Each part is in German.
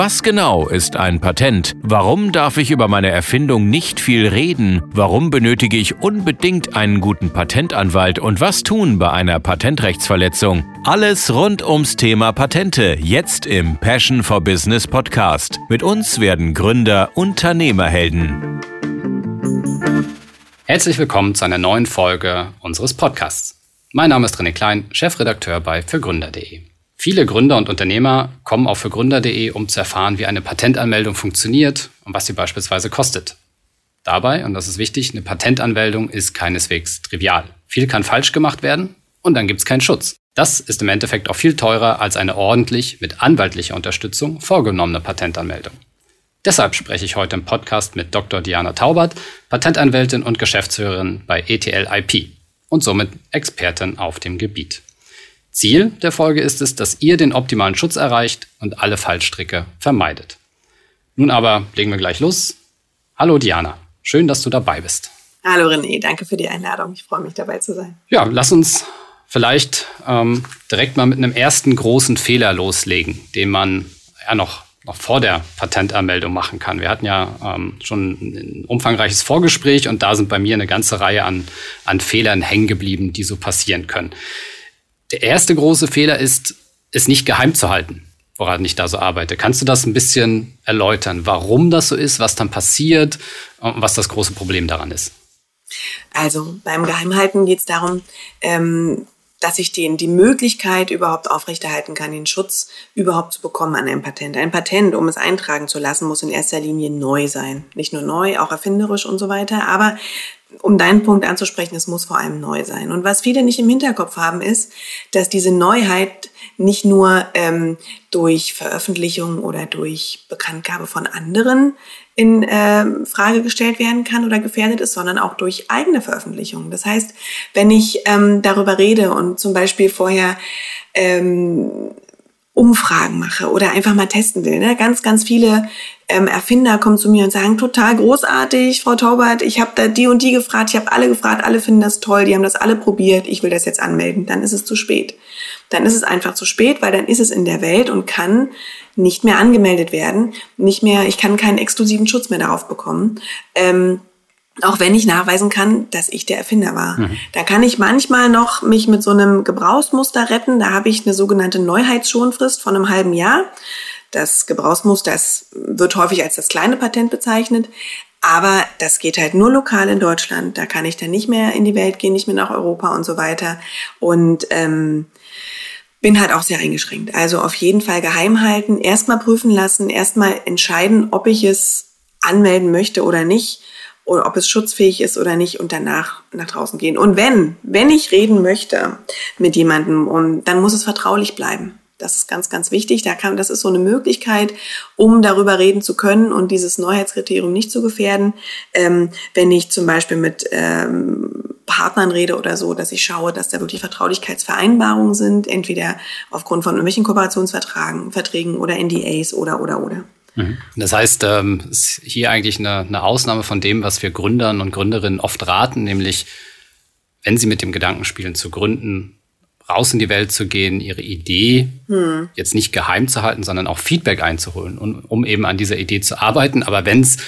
Was genau ist ein Patent? Warum darf ich über meine Erfindung nicht viel reden? Warum benötige ich unbedingt einen guten Patentanwalt? Und was tun bei einer Patentrechtsverletzung? Alles rund ums Thema Patente, jetzt im Passion for Business Podcast. Mit uns werden Gründer Unternehmerhelden. Herzlich willkommen zu einer neuen Folge unseres Podcasts. Mein Name ist René Klein, Chefredakteur bei fürgründer.de. Viele Gründer und Unternehmer kommen auf fürgründer.de, um zu erfahren, wie eine Patentanmeldung funktioniert und was sie beispielsweise kostet. Dabei, und das ist wichtig, eine Patentanmeldung ist keineswegs trivial. Viel kann falsch gemacht werden und dann gibt es keinen Schutz. Das ist im Endeffekt auch viel teurer als eine ordentlich mit anwaltlicher Unterstützung vorgenommene Patentanmeldung. Deshalb spreche ich heute im Podcast mit Dr. Diana Taubert, Patentanwältin und Geschäftsführerin bei ETL IP und somit Expertin auf dem Gebiet. Ziel der Folge ist es, dass ihr den optimalen Schutz erreicht und alle Fallstricke vermeidet. Nun aber legen wir gleich los. Hallo Diana, schön, dass du dabei bist. Hallo René, danke für die Einladung. Ich freue mich dabei zu sein. Ja, lass uns vielleicht ähm, direkt mal mit einem ersten großen Fehler loslegen, den man ja noch, noch vor der Patentanmeldung machen kann. Wir hatten ja ähm, schon ein umfangreiches Vorgespräch und da sind bei mir eine ganze Reihe an, an Fehlern hängen geblieben, die so passieren können. Der erste große Fehler ist, es nicht geheim zu halten, woran ich da so arbeite. Kannst du das ein bisschen erläutern, warum das so ist, was dann passiert und was das große Problem daran ist? Also beim Geheimhalten geht es darum, ähm, dass ich den die Möglichkeit überhaupt aufrechterhalten kann, den Schutz überhaupt zu bekommen an einem Patent. Ein Patent, um es eintragen zu lassen, muss in erster Linie neu sein. Nicht nur neu, auch erfinderisch und so weiter, aber um deinen Punkt anzusprechen, es muss vor allem neu sein. Und was viele nicht im Hinterkopf haben, ist, dass diese Neuheit nicht nur ähm, durch Veröffentlichung oder durch Bekanntgabe von anderen in äh, Frage gestellt werden kann oder gefährdet ist, sondern auch durch eigene Veröffentlichungen. Das heißt, wenn ich ähm, darüber rede und zum Beispiel vorher ähm, Umfragen mache oder einfach mal testen will. Ne? Ganz, ganz viele ähm, Erfinder kommen zu mir und sagen, total großartig, Frau Taubert, ich habe da die und die gefragt, ich habe alle gefragt, alle finden das toll, die haben das alle probiert, ich will das jetzt anmelden. Dann ist es zu spät. Dann ist es einfach zu spät, weil dann ist es in der Welt und kann nicht mehr angemeldet werden, nicht mehr, ich kann keinen exklusiven Schutz mehr darauf bekommen. Ähm, auch wenn ich nachweisen kann, dass ich der Erfinder war. Mhm. Da kann ich manchmal noch mich mit so einem Gebrauchsmuster retten. Da habe ich eine sogenannte Neuheitsschonfrist von einem halben Jahr. Das Gebrauchsmuster das wird häufig als das kleine Patent bezeichnet. Aber das geht halt nur lokal in Deutschland. Da kann ich dann nicht mehr in die Welt gehen, nicht mehr nach Europa und so weiter. Und ähm, bin halt auch sehr eingeschränkt. Also auf jeden Fall geheim halten, erstmal prüfen lassen, erstmal entscheiden, ob ich es anmelden möchte oder nicht oder ob es schutzfähig ist oder nicht und danach nach draußen gehen. Und wenn, wenn ich reden möchte mit jemandem, und dann muss es vertraulich bleiben. Das ist ganz, ganz wichtig. Da kann, das ist so eine Möglichkeit, um darüber reden zu können und dieses Neuheitskriterium nicht zu gefährden. Ähm, wenn ich zum Beispiel mit ähm, Partnern rede oder so, dass ich schaue, dass da wirklich Vertraulichkeitsvereinbarungen sind, entweder aufgrund von irgendwelchen Kooperationsverträgen Verträgen oder NDAs oder, oder, oder. Mhm. Das heißt, ähm, ist hier eigentlich eine, eine Ausnahme von dem, was wir Gründern und Gründerinnen oft raten, nämlich wenn sie mit dem Gedanken spielen zu gründen, raus in die Welt zu gehen, ihre Idee hm. jetzt nicht geheim zu halten, sondern auch Feedback einzuholen, um, um eben an dieser Idee zu arbeiten. Aber wenn es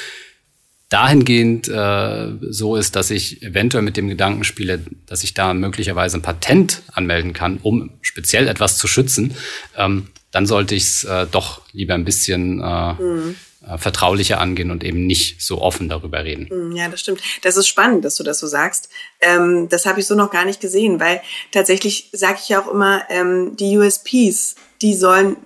dahingehend äh, so ist, dass ich eventuell mit dem Gedanken spiele, dass ich da möglicherweise ein Patent anmelden kann, um speziell etwas zu schützen, ähm, dann sollte ich es äh, doch lieber ein bisschen äh, mhm. äh, vertraulicher angehen und eben nicht so offen darüber reden. Mhm, ja, das stimmt. Das ist spannend, dass du das so sagst. Ähm, das habe ich so noch gar nicht gesehen, weil tatsächlich sage ich ja auch immer, ähm, die USPs, die sollen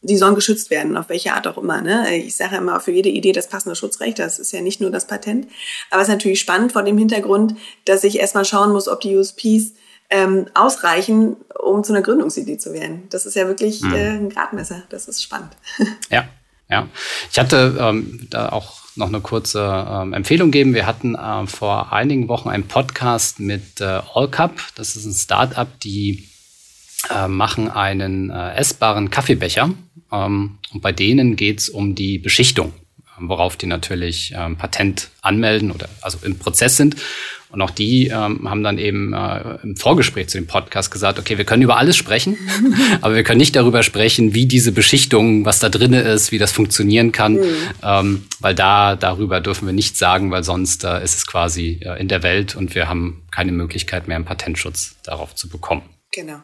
die sollen geschützt werden, auf welche Art auch immer. Ne? Ich sage immer, für jede Idee das passende Schutzrecht, das ist ja nicht nur das Patent. Aber es ist natürlich spannend vor dem Hintergrund, dass ich erstmal schauen muss, ob die USPs ähm, ausreichen, um zu einer Gründungsidee zu werden. Das ist ja wirklich mhm. äh, ein Gradmesser. Das ist spannend. Ja, ja. Ich hatte ähm, da auch noch eine kurze ähm, Empfehlung geben. Wir hatten äh, vor einigen Wochen einen Podcast mit äh, Allcup. Das ist ein Startup, die äh, machen einen äh, essbaren Kaffeebecher. Ähm, und bei denen geht's um die Beschichtung worauf die natürlich ähm, Patent anmelden oder also im Prozess sind. Und auch die ähm, haben dann eben äh, im Vorgespräch zu dem Podcast gesagt, okay, wir können über alles sprechen, aber wir können nicht darüber sprechen, wie diese Beschichtung, was da drin ist, wie das funktionieren kann, mhm. ähm, weil da darüber dürfen wir nichts sagen, weil sonst äh, ist es quasi äh, in der Welt und wir haben keine Möglichkeit mehr, einen Patentschutz darauf zu bekommen. Genau.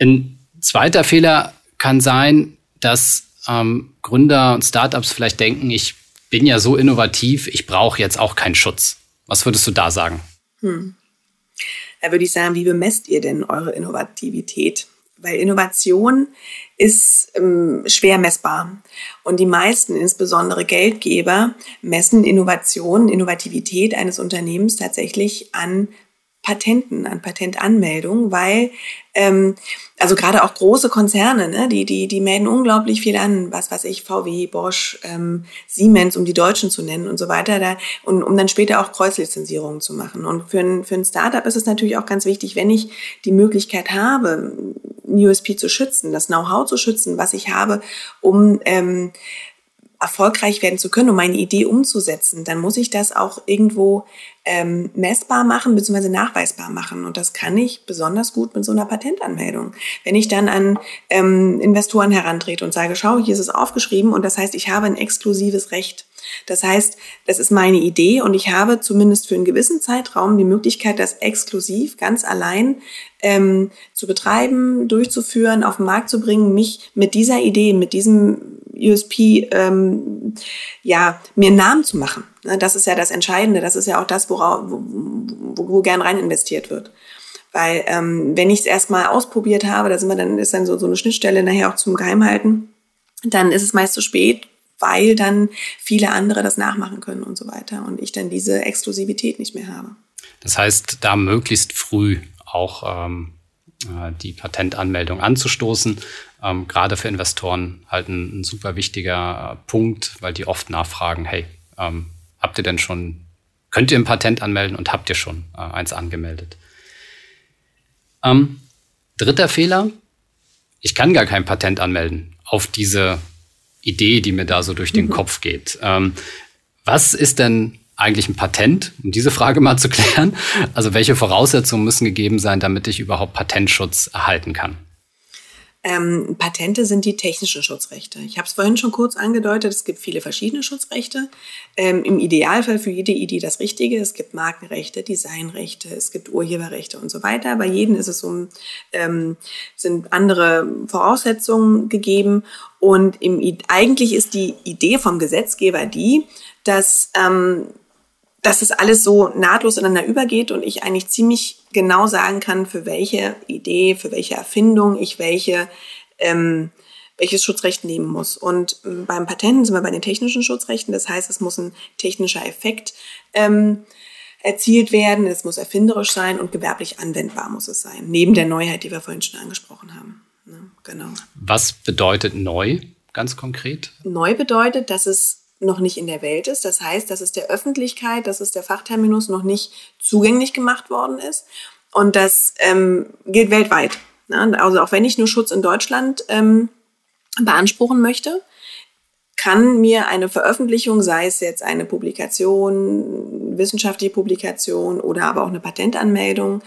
Ein zweiter Fehler kann sein, dass ähm, Gründer und Startups vielleicht denken, ich bin ja so innovativ, ich brauche jetzt auch keinen Schutz. Was würdest du da sagen? Hm. Da würde ich sagen, wie bemesst ihr denn eure Innovativität? Weil Innovation ist ähm, schwer messbar. Und die meisten, insbesondere Geldgeber, messen Innovation, Innovativität eines Unternehmens tatsächlich an Patenten, an Patentanmeldungen, weil ähm, also gerade auch große Konzerne, ne, die, die, die melden unglaublich viel an, was weiß ich, VW, Bosch, ähm, Siemens, um die Deutschen zu nennen und so weiter, da, und um dann später auch Kreuzlizenzierungen zu machen. Und für ein, für ein Startup ist es natürlich auch ganz wichtig, wenn ich die Möglichkeit habe, USP zu schützen, das Know-how zu schützen, was ich habe, um ähm, erfolgreich werden zu können, um meine Idee umzusetzen, dann muss ich das auch irgendwo ähm, messbar machen bzw. nachweisbar machen. Und das kann ich besonders gut mit so einer Patentanmeldung. Wenn ich dann an ähm, Investoren herantrete und sage, schau, hier ist es aufgeschrieben und das heißt, ich habe ein exklusives Recht. Das heißt, das ist meine Idee und ich habe zumindest für einen gewissen Zeitraum die Möglichkeit, das exklusiv ganz allein ähm, zu betreiben, durchzuführen, auf den Markt zu bringen, mich mit dieser Idee, mit diesem USP, ähm, ja, mir einen Namen zu machen. Ne, das ist ja das Entscheidende. Das ist ja auch das, worauf, wo, wo, wo gern rein investiert wird. Weil ähm, wenn ich es erstmal ausprobiert habe, da sind wir dann ist dann so, so eine Schnittstelle nachher auch zum Geheimhalten, dann ist es meist zu spät, weil dann viele andere das nachmachen können und so weiter und ich dann diese Exklusivität nicht mehr habe. Das heißt, da möglichst früh auch ähm, äh, die Patentanmeldung anzustoßen. Ähm, gerade für Investoren halt ein, ein super wichtiger äh, Punkt, weil die oft nachfragen, hey, ähm, habt ihr denn schon, könnt ihr ein Patent anmelden und habt ihr schon äh, eins angemeldet? Ähm, dritter Fehler, ich kann gar kein Patent anmelden auf diese Idee, die mir da so durch den mhm. Kopf geht. Ähm, was ist denn eigentlich ein Patent, um diese Frage mal zu klären? Also welche Voraussetzungen müssen gegeben sein, damit ich überhaupt Patentschutz erhalten kann? Ähm, Patente sind die technischen Schutzrechte. Ich habe es vorhin schon kurz angedeutet, es gibt viele verschiedene Schutzrechte. Ähm, Im Idealfall für jede Idee das Richtige. Es gibt Markenrechte, Designrechte, es gibt Urheberrechte und so weiter. Bei jedem ist es um, ähm, sind andere Voraussetzungen gegeben. Und im, eigentlich ist die Idee vom Gesetzgeber die, dass ähm, dass es alles so nahtlos ineinander übergeht und ich eigentlich ziemlich genau sagen kann, für welche Idee, für welche Erfindung ich welche, ähm, welches Schutzrecht nehmen muss. Und beim Patenten sind wir bei den technischen Schutzrechten. Das heißt, es muss ein technischer Effekt ähm, erzielt werden, es muss erfinderisch sein und gewerblich anwendbar muss es sein. Neben der Neuheit, die wir vorhin schon angesprochen haben. Ne? Genau. Was bedeutet neu ganz konkret? Neu bedeutet, dass es noch nicht in der Welt ist. Das heißt, dass es der Öffentlichkeit, dass es der Fachterminus noch nicht zugänglich gemacht worden ist. Und das ähm, gilt weltweit. Ne? Also auch wenn ich nur Schutz in Deutschland ähm, beanspruchen möchte, kann mir eine Veröffentlichung, sei es jetzt eine Publikation, wissenschaftliche Publikation oder aber auch eine Patentanmeldung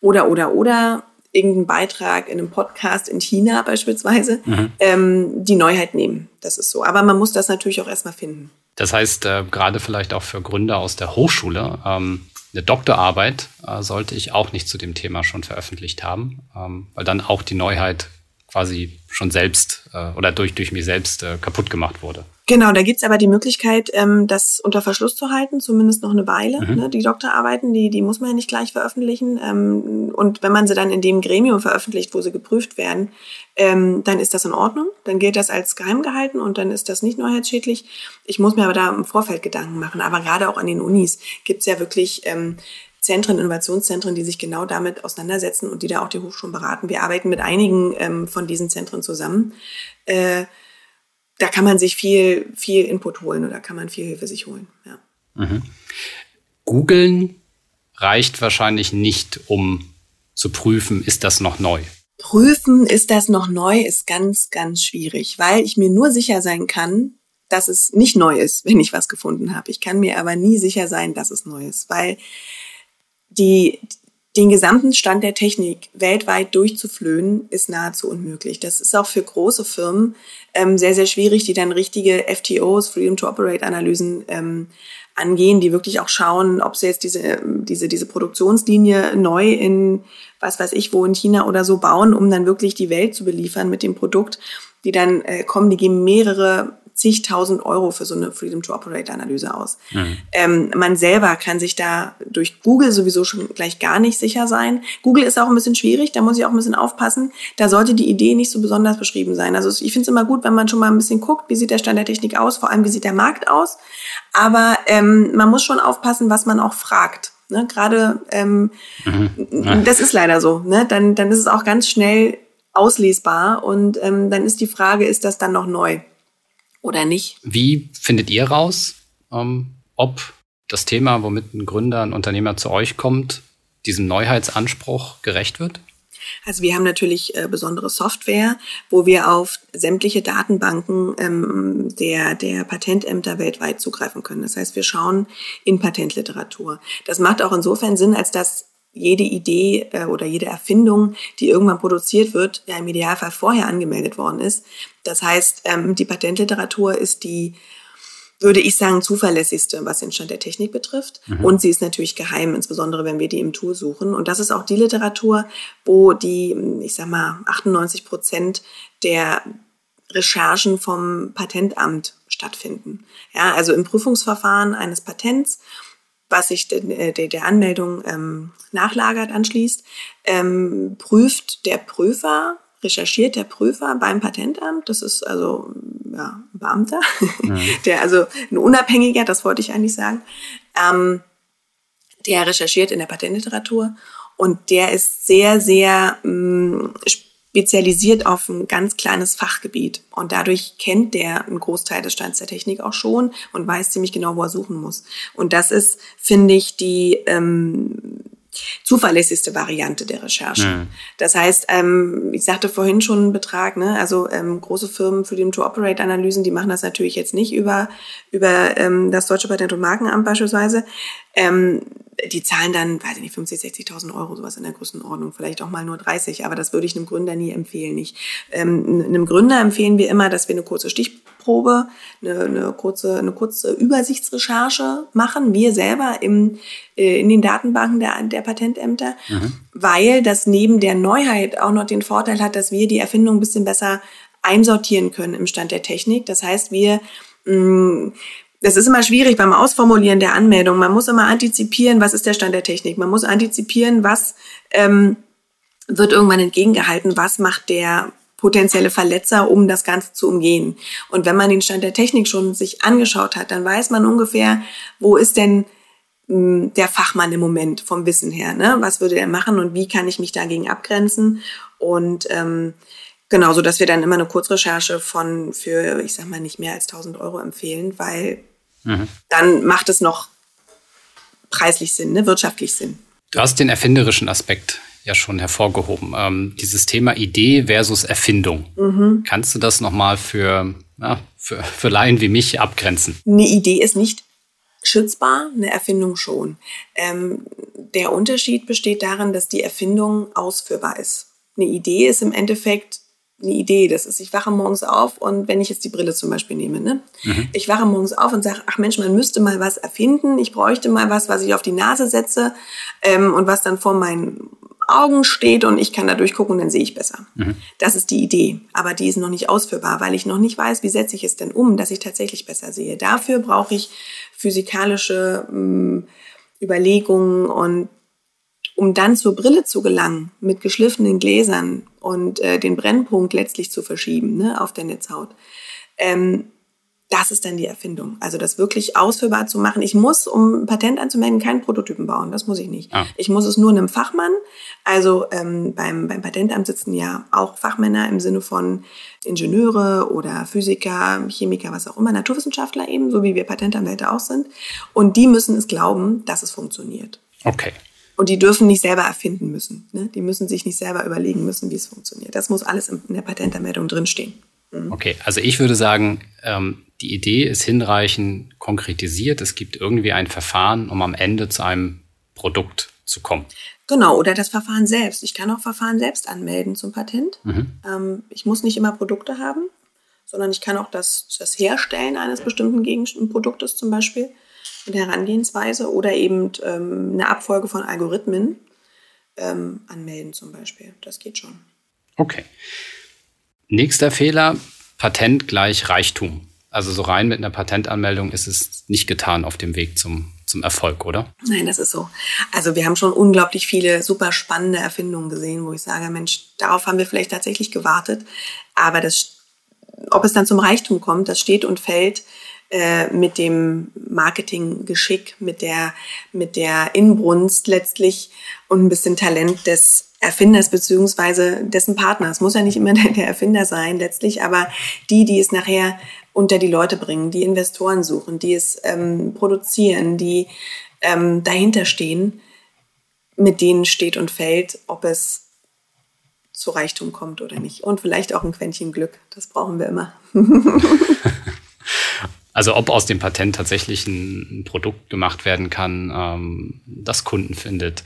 oder, oder, oder, irgendeinen Beitrag in einem Podcast in China beispielsweise, mhm. ähm, die Neuheit nehmen. Das ist so. Aber man muss das natürlich auch erstmal finden. Das heißt, äh, gerade vielleicht auch für Gründer aus der Hochschule, ähm, eine Doktorarbeit äh, sollte ich auch nicht zu dem Thema schon veröffentlicht haben, ähm, weil dann auch die Neuheit quasi schon selbst äh, oder durch, durch mich selbst äh, kaputt gemacht wurde. Genau, da gibt's aber die Möglichkeit, ähm, das unter Verschluss zu halten, zumindest noch eine Weile. Mhm. Ne? Die Doktorarbeiten, die, die muss man ja nicht gleich veröffentlichen. Ähm, und wenn man sie dann in dem Gremium veröffentlicht, wo sie geprüft werden, ähm, dann ist das in Ordnung. Dann gilt das als geheim gehalten und dann ist das nicht neuheitsschädlich. Ich muss mir aber da im Vorfeld Gedanken machen. Aber gerade auch an den Unis gibt's ja wirklich ähm, Zentren, Innovationszentren, die sich genau damit auseinandersetzen und die da auch die Hochschulen beraten. Wir arbeiten mit einigen ähm, von diesen Zentren zusammen. Äh, da kann man sich viel, viel Input holen oder kann man viel Hilfe sich holen. Ja. Mhm. Googeln reicht wahrscheinlich nicht, um zu prüfen, ist das noch neu. Prüfen, ist das noch neu, ist ganz, ganz schwierig, weil ich mir nur sicher sein kann, dass es nicht neu ist, wenn ich was gefunden habe. Ich kann mir aber nie sicher sein, dass es neu ist, weil die, den gesamten Stand der Technik weltweit durchzuflöhen, ist nahezu unmöglich. Das ist auch für große Firmen ähm, sehr, sehr schwierig, die dann richtige FTOs, Freedom to Operate Analysen ähm, angehen, die wirklich auch schauen, ob sie jetzt diese, diese, diese Produktionslinie neu in, was weiß ich, wo in China oder so bauen, um dann wirklich die Welt zu beliefern mit dem Produkt, die dann äh, kommen, die geben mehrere zigtausend Euro für so eine Freedom to Operate Analyse aus. Mhm. Ähm, man selber kann sich da durch Google sowieso schon gleich gar nicht sicher sein. Google ist auch ein bisschen schwierig, da muss ich auch ein bisschen aufpassen. Da sollte die Idee nicht so besonders beschrieben sein. Also ich finde es immer gut, wenn man schon mal ein bisschen guckt, wie sieht der Stand der Technik aus, vor allem wie sieht der Markt aus. Aber ähm, man muss schon aufpassen, was man auch fragt. Ne, Gerade ähm, mhm. das ist leider so. Ne? Dann, dann ist es auch ganz schnell auslesbar und ähm, dann ist die Frage, ist das dann noch neu? oder nicht. Wie findet ihr raus, ähm, ob das Thema, womit ein Gründer, ein Unternehmer zu euch kommt, diesem Neuheitsanspruch gerecht wird? Also wir haben natürlich äh, besondere Software, wo wir auf sämtliche Datenbanken ähm, der, der Patentämter weltweit zugreifen können. Das heißt, wir schauen in Patentliteratur. Das macht auch insofern Sinn, als dass jede Idee äh, oder jede Erfindung, die irgendwann produziert wird, ja im Idealfall vorher angemeldet worden ist. Das heißt, ähm, die Patentliteratur ist die, würde ich sagen, zuverlässigste, was den Stand der Technik betrifft. Mhm. Und sie ist natürlich geheim, insbesondere wenn wir die im Tool suchen. Und das ist auch die Literatur, wo die, ich sag mal, 98 Prozent der Recherchen vom Patentamt stattfinden. Ja, also im Prüfungsverfahren eines Patents was sich de, de, der Anmeldung ähm, nachlagert, anschließt, ähm, prüft der Prüfer, recherchiert der Prüfer beim Patentamt, das ist also ja, ein Beamter, ja. der also ein Unabhängiger, das wollte ich eigentlich sagen, ähm, der recherchiert in der Patentliteratur und der ist sehr, sehr mh, spezialisiert auf ein ganz kleines Fachgebiet. Und dadurch kennt der einen Großteil des Stands der Technik auch schon und weiß ziemlich genau, wo er suchen muss. Und das ist, finde ich, die ähm, zuverlässigste Variante der Recherche. Mhm. Das heißt, ähm, ich sagte vorhin schon einen Betrag, ne? also ähm, große Firmen für die To-Operate-Analysen, die machen das natürlich jetzt nicht über, über ähm, das Deutsche Patent- und Markenamt beispielsweise. Ähm, die zahlen dann, weiß ich nicht, 50, 60.000 Euro, sowas in der Größenordnung, vielleicht auch mal nur 30, aber das würde ich einem Gründer nie empfehlen. Ich, ähm, einem Gründer empfehlen wir immer, dass wir eine kurze Stichprobe, eine, eine kurze, eine kurze Übersichtsrecherche machen, wir selber im, äh, in den Datenbanken der, der Patentämter, mhm. weil das neben der Neuheit auch noch den Vorteil hat, dass wir die Erfindung ein bisschen besser einsortieren können im Stand der Technik. Das heißt, wir mh, mm, das ist immer schwierig beim Ausformulieren der Anmeldung. Man muss immer antizipieren, was ist der Stand der Technik. Man muss antizipieren, was ähm, wird irgendwann entgegengehalten, was macht der potenzielle Verletzer, um das Ganze zu umgehen. Und wenn man den Stand der Technik schon sich angeschaut hat, dann weiß man ungefähr, wo ist denn mh, hm, der Fachmann im Moment vom Wissen her. Ne? Was würde er machen und wie kann ich mich dagegen abgrenzen? Und ähm, Genau, so dass wir dann immer eine Kurzrecherche von für, ich sag mal, nicht mehr als 1000 Euro empfehlen, weil mhm. dann macht es noch preislich Sinn, ne? wirtschaftlich Sinn. Du hast den erfinderischen Aspekt ja schon hervorgehoben. Ähm, dieses Thema Idee versus Erfindung. Mhm. Kannst du das nochmal für, ja, für, für Laien wie mich abgrenzen? Eine Idee ist nicht schützbar, eine Erfindung schon. Ähm, der Unterschied besteht darin, dass die Erfindung ausführbar ist. Eine Idee ist im Endeffekt eine Idee. Das ist, ich wache morgens auf und wenn ich jetzt die Brille zum Beispiel nehme, ne? Mhm. ich wache morgens auf und sage, ach Mensch, man müsste mal was erfinden. Ich bräuchte mal was, was ich auf die Nase setze ähm, und was dann vor meinen Augen steht und ich kann da durchgucken und dann sehe ich besser. Mhm. Das ist die Idee. Aber die ist noch nicht ausführbar, weil ich noch nicht weiß, wie setze ich es denn um, dass ich tatsächlich besser sehe. Dafür brauche ich physikalische mh, hm, Überlegungen und um dann zur Brille zu gelangen mit geschliffenen Gläsern und äh, den Brennpunkt letztlich zu verschieben ne, auf der Netzhaut. Ähm, das ist dann die Erfindung. Also das wirklich ausführbar zu machen. Ich muss, um Patent anzumelden, keinen Prototypen bauen. Das muss ich nicht. Ah. Ich muss es nur einem Fachmann. Also ähm, beim, beim Patentamt sitzen ja auch Fachmänner im Sinne von Ingenieure oder Physiker, Chemiker, was auch immer, Naturwissenschaftler eben, so wie wir Patentanwälte auch sind. Und die müssen es glauben, dass es funktioniert. Okay. Und die dürfen nicht selber erfinden müssen. Ne? Die müssen sich nicht selber überlegen müssen, wie es funktioniert. Das muss alles in der Patentanmeldung drinstehen. Mhm. Okay, also ich würde sagen, ähm, die Idee ist hinreichend konkretisiert. Es gibt irgendwie ein Verfahren, um am Ende zu einem Produkt zu kommen. Genau, oder das Verfahren selbst. Ich kann auch Verfahren selbst anmelden zum Patent. Mhm. Ähm, ich muss nicht immer Produkte haben, sondern ich kann auch das, das Herstellen eines bestimmten Gegenproduktes zum Beispiel mit Herangehensweise oder eben ähm, eine Abfolge von Algorithmen ähm, anmelden zum Beispiel. Das geht schon. Okay. Nächster Fehler, Patent gleich Reichtum. Also so rein mit einer Patentanmeldung ist es nicht getan auf dem Weg zum, zum Erfolg, oder? Nein, das ist so. Also wir haben schon unglaublich viele super spannende Erfindungen gesehen, wo ich sage, Mensch, darauf haben wir vielleicht tatsächlich gewartet. Aber das, ob es dann zum Reichtum kommt, das steht und fällt äh, mit dem Marketinggeschick, mit der, mit der Inbrunst letztlich und ein bisschen Talent des Erfinders beziehungsweise dessen Partners. Muss ja nicht immer der Erfinder sein letztlich, aber die, die es nachher unter die Leute bringen, die Investoren suchen, die es ähm, produzieren, die ähm, dahinter stehen, mit denen steht und fällt, ob es zu Reichtum kommt oder nicht. Und vielleicht auch ein Quäntchen Glück. Das brauchen wir immer. also ob aus dem Patent tatsächlich ein, Produkt gemacht werden kann, ähm, das Kunden findet,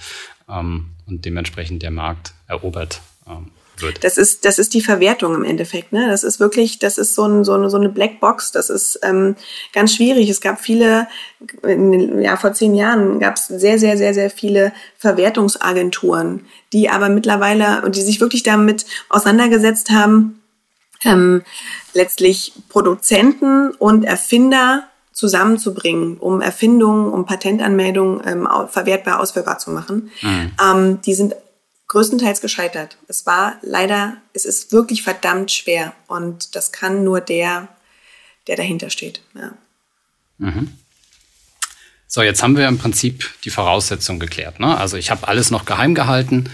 ähm, und dementsprechend der Markt erobert ähm, wird. Das ist, das ist die Verwertung im Endeffekt. Ne? Das ist wirklich, das ist so, ein, so, eine, so eine Blackbox. Das ist ähm, ganz schwierig. Es gab viele, ja, vor zehn Jahren gab es sehr, sehr, sehr, sehr viele Verwertungsagenturen, die aber mittlerweile und die sich wirklich damit auseinandergesetzt haben, ähm, letztlich Produzenten und Erfinder zusammenzubringen, um Erfindungen, um Patentanmeldungen ähm, verwertbar ausführbar zu machen. Mhm. Ähm, die sind größtenteils gescheitert. Es war leider, es ist wirklich verdammt schwer und das kann nur der, der dahinter steht. Ja. Mhm. So, jetzt haben wir im Prinzip die Voraussetzungen geklärt. Ne? Also ich habe alles noch geheim gehalten.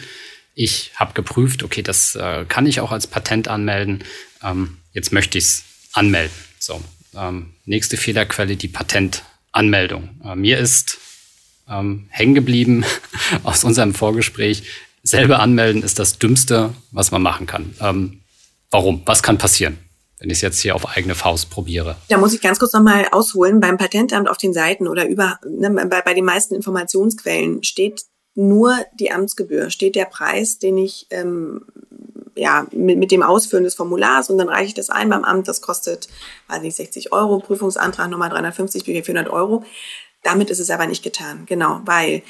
Ich habe geprüft, okay, das äh, kann ich auch als Patent anmelden. Ähm, jetzt möchte ich es anmelden. So, ähm, nächste Fehlerquelle, die Patentanmeldung. Äh, mir ist ähm, hängen geblieben aus unserem Vorgespräch, selber anmelden ist das Dümmste, was man machen kann. Ähm, warum? Was kann passieren? wenn ich es jetzt hier auf eigene Faust probiere. Da muss ich ganz kurz nochmal ausholen. Beim Patentamt auf den Seiten oder über, ne, bei, bei den meisten Informationsquellen steht nur die Amtsgebühr, steht der Preis, den ich ähm, ja, mit, mit dem Ausfüllen des Formulars und dann reiche ich das ein beim Amt. Das kostet, weiß nicht, 60 Euro, Prüfungsantrag nochmal 350, 400 Euro. Damit ist es aber nicht getan. Genau, weil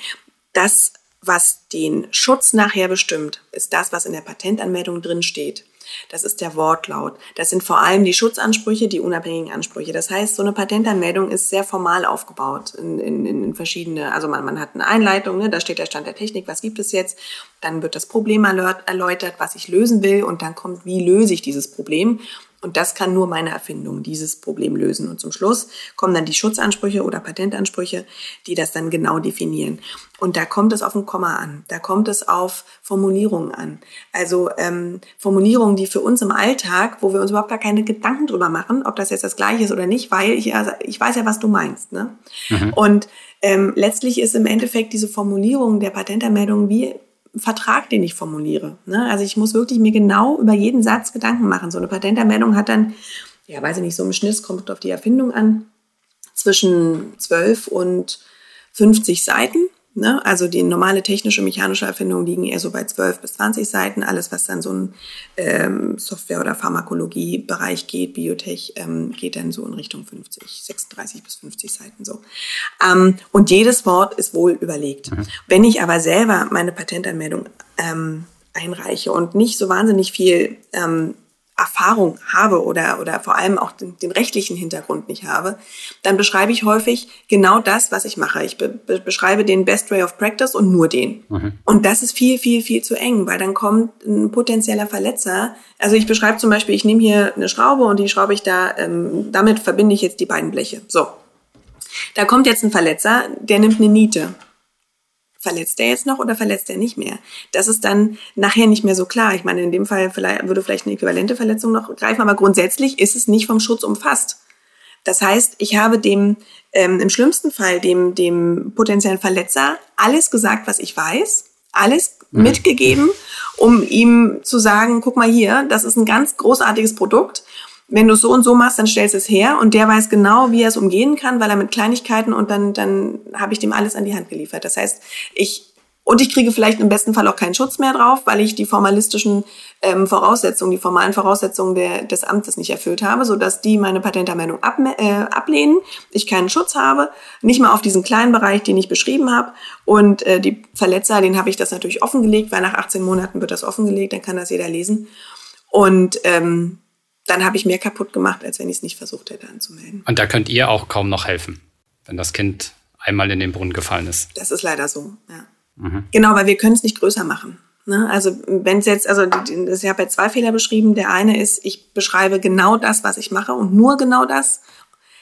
das, was den Schutz nachher bestimmt, ist das, was in der Patentanmeldung drin steht. Das ist der Wortlaut. Das sind vor allem die Schutzansprüche, die unabhängigen Ansprüche. Das heißt, so eine Patentanmeldung ist sehr formal aufgebaut in, in, in verschiedene, also man, man hat eine Einleitung, ne, da steht der Stand der Technik, was gibt es jetzt, dann wird das Problem erläutert, was ich lösen will und dann kommt, wie löse ich dieses Problem und das kann nur meine Erfindung dieses Problem lösen. Und zum Schluss kommen dann die Schutzansprüche oder Patentansprüche, die das dann genau definieren. Und da kommt es auf ein Komma an. Da kommt es auf Formulierungen an. Also ähm, Formulierungen, die für uns im Alltag, wo wir uns überhaupt gar keine Gedanken drüber machen, ob das jetzt das gleiche ist oder nicht, weil ich, also ich weiß ja, was du meinst. Ne? Mhm. Und ähm, letztlich ist im Endeffekt diese Formulierung der Patentanmeldung wie Vertrag, den ich formuliere. Ne? Also ich muss wirklich mir genau über jeden Satz Gedanken machen. So eine Patentanmeldung hat dann, ja, weiß ich nicht, so im Schnitt kommt auf die Erfindung an, zwischen 12 und 50 Seiten. Ne? Also die normale technische, mechanische Erfindungen liegen eher so bei 12 bis 20 Seiten. Alles, was dann so ein ähm, Software- oder Pharmakologie-Bereich geht, Biotech, ähm, geht dann so in Richtung 50, 36 bis 50 Seiten so. Ähm, und jedes Wort ist wohl überlegt. Mhm. Wenn ich aber selber meine Patentanmeldung ähm, einreiche und nicht so wahnsinnig viel ähm, Erfahrung habe oder, oder vor allem auch den, den, rechtlichen Hintergrund nicht habe, dann beschreibe ich häufig genau das, was ich mache. Ich be beschreibe den Best Way of Practice und nur den. Mhm. Und das ist viel, viel, viel zu eng, weil dann kommt ein potenzieller Verletzer. Also ich beschreibe zum Beispiel, ich nehme hier eine Schraube und die schraube ich da, ähm, damit verbinde ich jetzt die beiden Bleche. So. Da kommt jetzt ein Verletzer, der nimmt eine Niete verletzt er jetzt noch oder verletzt er nicht mehr? Das ist dann nachher nicht mehr so klar. Ich meine, in dem Fall vielleicht, würde vielleicht eine äquivalente Verletzung noch greifen, aber grundsätzlich ist es nicht vom Schutz umfasst. Das heißt, ich habe dem ähm, im schlimmsten Fall dem, dem potenziellen Verletzer alles gesagt, was ich weiß, alles mhm. mitgegeben, um ihm zu sagen, guck mal hier, das ist ein ganz großartiges Produkt wenn du so und so machst, dann stellst du es her und der weiß genau, wie er es umgehen kann, weil er mit Kleinigkeiten und dann, dann habe ich dem alles an die Hand geliefert. Das heißt, ich Und ich kriege vielleicht im besten Fall auch keinen Schutz mehr drauf, weil ich die formalistischen ähm, Voraussetzungen, die formalen Voraussetzungen der, des Amtes nicht erfüllt habe, sodass die meine Patentanmeldung ab, äh, ablehnen, ich keinen Schutz habe, nicht mal auf diesen kleinen Bereich, den ich beschrieben habe. Und äh, die Verletzer, den habe ich das natürlich offengelegt, weil nach 18 Monaten wird das offengelegt, dann kann das jeder lesen. Und ähm, dann habe ich mehr kaputt gemacht, als wenn ich es nicht versucht hätte anzumelden. Und da könnt ihr auch kaum noch helfen, wenn das Kind einmal in den Brunnen gefallen ist. Das ist leider so, ja. Mhm. Genau, weil wir können es nicht größer machen. Ne? Also wenn es jetzt, also ich habe ja zwei Fehler beschrieben. Der eine ist, ich beschreibe genau das, was ich mache und nur genau das.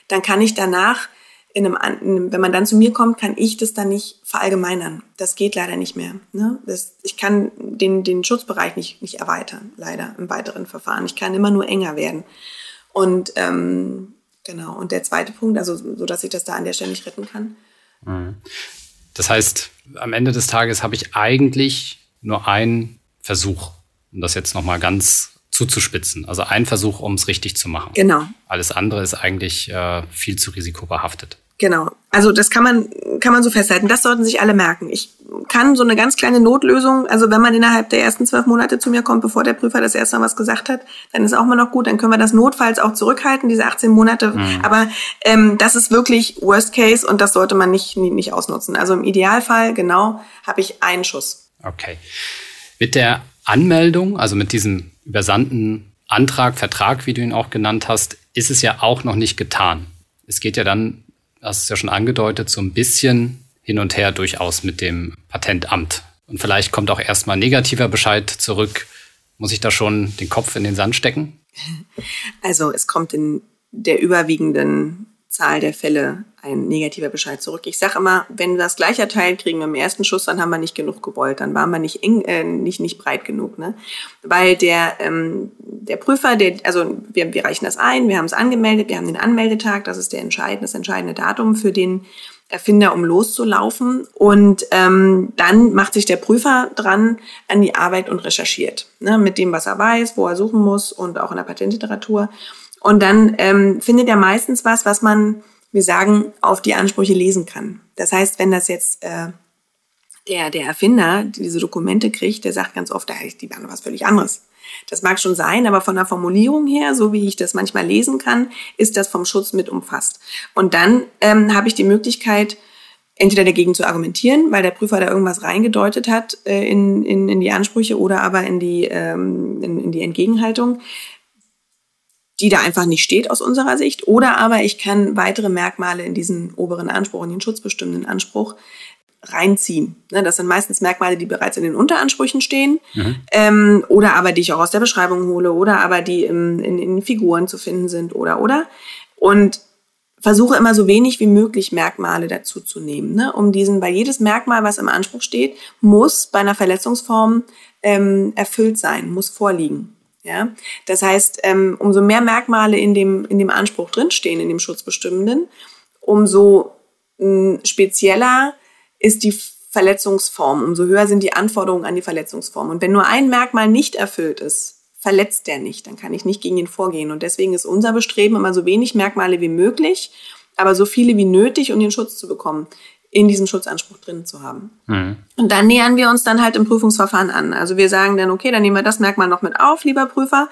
Dann kann ich danach, in einem, wenn man dann zu mir kommt, kann ich das dann nicht verallgemeinern. Das geht leider nicht mehr. Ne? Das, ich kann den, den Schutzbereich nicht, nicht erweitern, leider im weiteren Verfahren. Ich kann immer nur enger werden. Und ähm, genau. Und der zweite Punkt, also so dass ich das da an der Stelle nicht retten kann. Mhm. Das heißt, am Ende des Tages habe ich eigentlich nur einen Versuch, um das jetzt nochmal ganz zuzuspitzen. Also ein Versuch, um es richtig zu machen. Genau. Alles andere ist eigentlich äh, viel zu risikobehaftet. Genau. Also das kann man, kann man so festhalten. Das sollten sich alle merken. Ich kann so eine ganz kleine Notlösung, also wenn man innerhalb der ersten zwölf Monate zu mir kommt, bevor der Prüfer das erste Mal was gesagt hat, dann ist auch mal noch gut, dann können wir das notfalls auch zurückhalten, diese 18 Monate. Mhm. Aber ähm, das ist wirklich Worst Case und das sollte man nicht, nicht ausnutzen. Also im Idealfall, genau, habe ich einen Schuss. Okay. Mit der Anmeldung, also mit diesem übersandten Antrag, Vertrag, wie du ihn auch genannt hast, ist es ja auch noch nicht getan. Es geht ja dann hast es ja schon angedeutet, so ein bisschen hin und her durchaus mit dem Patentamt. Und vielleicht kommt auch erstmal negativer Bescheid zurück. Muss ich da schon den Kopf in den Sand stecken? Also es kommt in der überwiegenden Zahl der Fälle ein negativer Bescheid zurück. Ich sage immer, wenn wir das gleich erteilt kriegen im ersten Schuss, dann haben wir nicht genug gewollt, dann waren wir nicht eng, äh, nicht nicht breit genug, ne? Weil der ähm, der Prüfer, der also wir, wir reichen das ein, wir haben es angemeldet, wir haben den Anmeldetag, das ist der entscheidende, das entscheidende Datum für den Erfinder, um loszulaufen. Und ähm, dann macht sich der Prüfer dran an die Arbeit und recherchiert. Ne, mit dem, was er weiß, wo er suchen muss und auch in der Patentliteratur. Und dann ähm, findet er meistens was, was man, wir sagen, auf die Ansprüche lesen kann. Das heißt, wenn das jetzt äh, der, der Erfinder diese Dokumente kriegt, der sagt ganz oft, die waren was völlig anderes. Das mag schon sein, aber von der Formulierung her, so wie ich das manchmal lesen kann, ist das vom Schutz mit umfasst. Und dann ähm, habe ich die Möglichkeit, entweder dagegen zu argumentieren, weil der Prüfer da irgendwas reingedeutet hat äh, in, in, in die Ansprüche oder aber in die, ähm, in, in die Entgegenhaltung die da einfach nicht steht aus unserer Sicht. Oder aber ich kann weitere Merkmale in diesen oberen Anspruch, in den schutzbestimmenden Anspruch reinziehen. Ne, das sind meistens Merkmale, die bereits in den Unteransprüchen stehen, mhm. ähm, oder aber die ich auch aus der Beschreibung hole, oder aber die im, in, in Figuren zu finden sind, oder, oder. Und versuche immer so wenig wie möglich Merkmale dazu zu nehmen, ne? um diesen, weil jedes Merkmal, was im Anspruch steht, muss bei einer Verletzungsform ähm, erfüllt sein, muss vorliegen. Ja, das heißt, ähm, umso mehr Merkmale in dem, in dem Anspruch drinstehen, in dem Schutzbestimmenden, umso mh, hm, spezieller ist die Verletzungsform, umso höher sind die Anforderungen an die Verletzungsform. Und wenn nur ein Merkmal nicht erfüllt ist, verletzt der nicht, dann kann ich nicht gegen ihn vorgehen. Und deswegen ist unser Bestreben immer so wenig Merkmale wie möglich, aber so viele wie nötig, um den Schutz zu bekommen in diesem Schutzanspruch drin zu haben. Mhm. Und dann nähern wir uns dann halt im Prüfungsverfahren an. Also wir sagen dann, okay, dann nehmen wir das Merkmal noch mit auf, lieber Prüfer.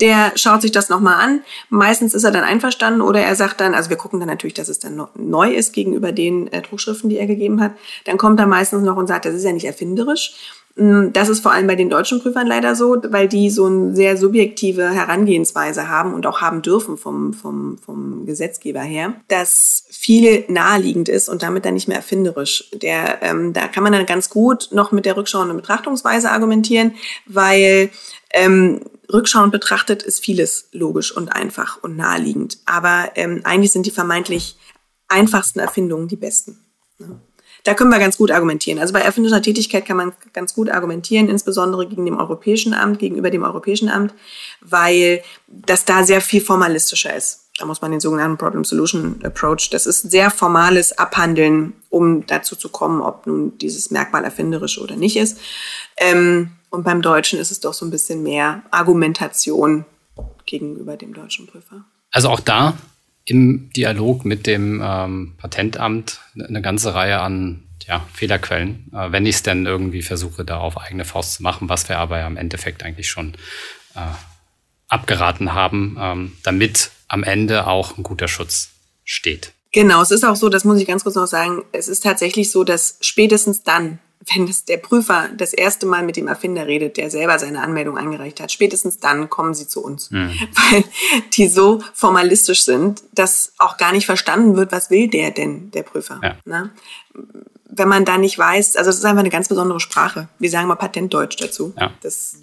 Der schaut sich das nochmal an. Meistens ist er dann einverstanden oder er sagt dann, also wir gucken dann natürlich, dass es dann neu ist gegenüber den äh, Druckschriften, die er gegeben hat. Dann kommt er meistens noch und sagt, das ist ja nicht erfinderisch. Mm, das ist vor allem bei den deutschen Prüfern leider so, weil die so eine sehr subjektive Herangehensweise haben und auch haben dürfen vom, vom, vom Gesetzgeber her, das viel naheliegend ist und damit dann nicht mehr erfinderisch. Der, ähm, da kann man dann ganz gut noch mit der rückschauenden Betrachtungsweise argumentieren, weil ähm, rückschauend betrachtet ist vieles logisch und einfach und naheliegend. Aber ähm, eigentlich sind die vermeintlich einfachsten Erfindungen die besten. Ne? Da können wir ganz gut argumentieren. Also bei erfinderischer Tätigkeit kann man ganz gut argumentieren, insbesondere gegen dem Europäischen Amt, gegenüber dem Europäischen Amt, weil das da sehr viel formalistischer ist. Da muss man den sogenannten Problem Solution Approach, das ist sehr formales Abhandeln, um dazu zu kommen, ob nun dieses Merkmal erfinderisch oder nicht ist. Ähm, und beim Deutschen ist es doch so ein bisschen mehr Argumentation gegenüber dem deutschen Prüfer. Also auch da im Dialog mit dem ähm, Patentamt eine ganze Reihe an ja, Fehlerquellen, äh, wenn ich es denn irgendwie versuche, da auf eigene Faust zu machen, was wir aber ja im Endeffekt eigentlich schon äh, abgeraten haben, ähm, damit am Ende auch ein guter Schutz steht. Genau, es ist auch so, das muss ich ganz kurz noch sagen, es ist tatsächlich so, dass spätestens dann, wenn es der Prüfer das erste Mal mit dem Erfinder redet, der selber seine Anmeldung eingereicht hat, spätestens dann kommen sie zu uns. Mhm. Weil die so formalistisch sind, dass auch gar nicht verstanden wird, was will der denn, der Prüfer. Ja. Ne? Wenn man da nicht weiß, also es ist einfach eine ganz besondere Sprache. Wir sagen mal Patentdeutsch dazu. Ja. Das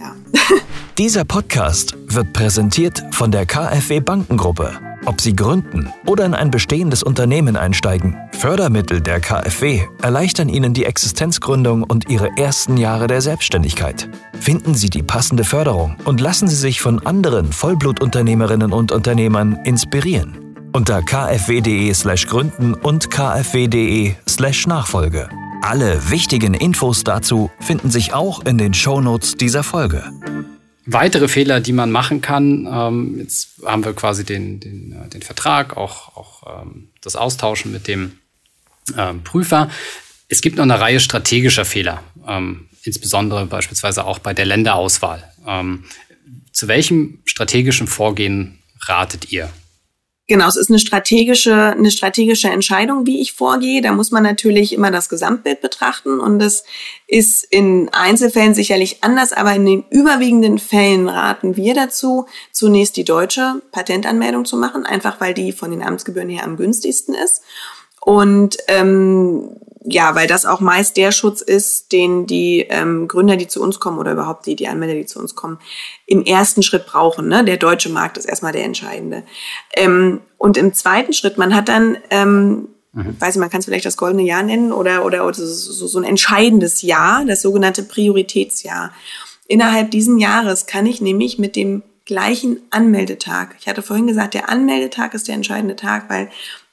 ja. Dieser Podcast wird präsentiert von der KfW Bankengruppe. Ob Sie gründen oder in ein bestehendes Unternehmen einsteigen, Fördermittel der KfW erleichtern Ihnen die Existenzgründung und Ihre ersten Jahre der Selbstständigkeit. Finden Sie die passende Förderung und lassen Sie sich von anderen Vollblutunternehmerinnen und Unternehmern inspirieren. Unter kfw.de/slash gründen und kfw.de/slash Nachfolge. Alle wichtigen Infos dazu finden sich auch in den Shownotes dieser Folge. Weitere Fehler, die man machen kann, ähm, jetzt haben wir quasi den, den, äh, den Vertrag, auch, auch ähm, das Austauschen mit dem ähm, Prüfer. Es gibt noch eine Reihe strategischer Fehler, insbesondere beispielsweise auch bei der Länderauswahl. Zu welchem strategischen Vorgehen ratet ihr? Genau, es ist eine strategische, eine strategische Entscheidung, wie ich vorgehe. Da muss man natürlich immer das Gesamtbild betrachten und das ist in Einzelfällen sicherlich anders, aber in den überwiegenden Fällen raten wir dazu, zunächst die deutsche Patentanmeldung zu machen, einfach weil die von den Amtsgebühren her am günstigsten ist. Und ähm, ja, weil das auch meist der Schutz ist, den die ähm, Gründer, die zu uns kommen oder überhaupt die, die Anmelder, die zu uns kommen, im ersten Schritt brauchen. Ne? Der deutsche Markt ist erstmal der entscheidende. Ähm, und im zweiten Schritt, man hat dann, ähm, mhm. weiß ich, man kann es vielleicht das goldene Jahr nennen oder, oder, oder so, so ein entscheidendes Jahr, das sogenannte Prioritätsjahr. Innerhalb diesen Jahres kann ich nämlich mit dem gleichen Anmeldetag. Ich hatte vorhin gesagt, der Anmeldetag ist der entscheidende Tag, weil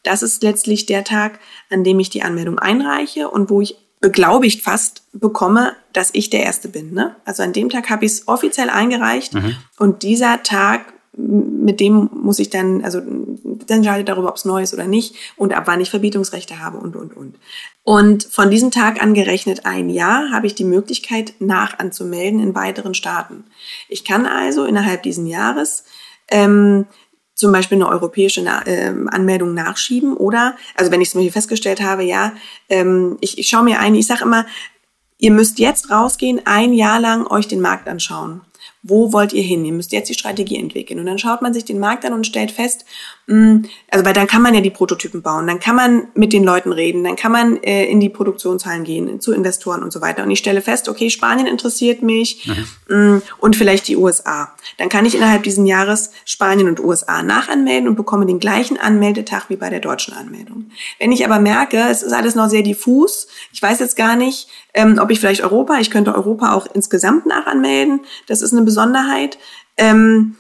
das ist letztlich der Tag, an dem ich die Anmeldung einreiche und wo ich beglaubigt fast bekomme, dass ich der Erste bin. Ne? Also an dem Tag habe ich es offiziell eingereicht mhm. und dieser Tag, mit dem muss ich dann, also dann entscheide darüber, ob es neu ist oder nicht und ab wann ich Verbietungsrechte habe und, und, und. Und von diesem Tag angerechnet ein Jahr habe ich die Möglichkeit, nachanzumelden in weiteren Staaten. Ich kann also innerhalb diesen Jahres ähm, zum Beispiel eine europäische Na äh, Anmeldung nachschieben oder, also wenn ich zum Beispiel festgestellt habe, ja, ähm, ich, ich schaue mir ein, ich sage immer, ihr müsst jetzt rausgehen, ein Jahr lang euch den Markt anschauen wo wollt ihr hin? Ihr müsst jetzt die Strategie entwickeln. Und dann schaut man sich den Markt an und stellt fest, also weil dann kann man ja die Prototypen bauen, dann kann man mit den Leuten reden, dann kann man äh, in die Produktionshallen gehen, zu Investoren und so weiter. Und ich stelle fest, okay, Spanien interessiert mich mhm. mh, hm, und vielleicht die USA. Dann kann ich innerhalb diesen Jahres Spanien und USA nachanmelden und bekomme den gleichen Anmeldetag wie bei der deutschen Anmeldung. Wenn ich aber merke, es ist alles noch sehr diffus, ich weiß jetzt gar nicht, ähm, ob ich vielleicht Europa, ich könnte Europa auch insgesamt nachanmelden, das ist eine Besonderheit. Ähm,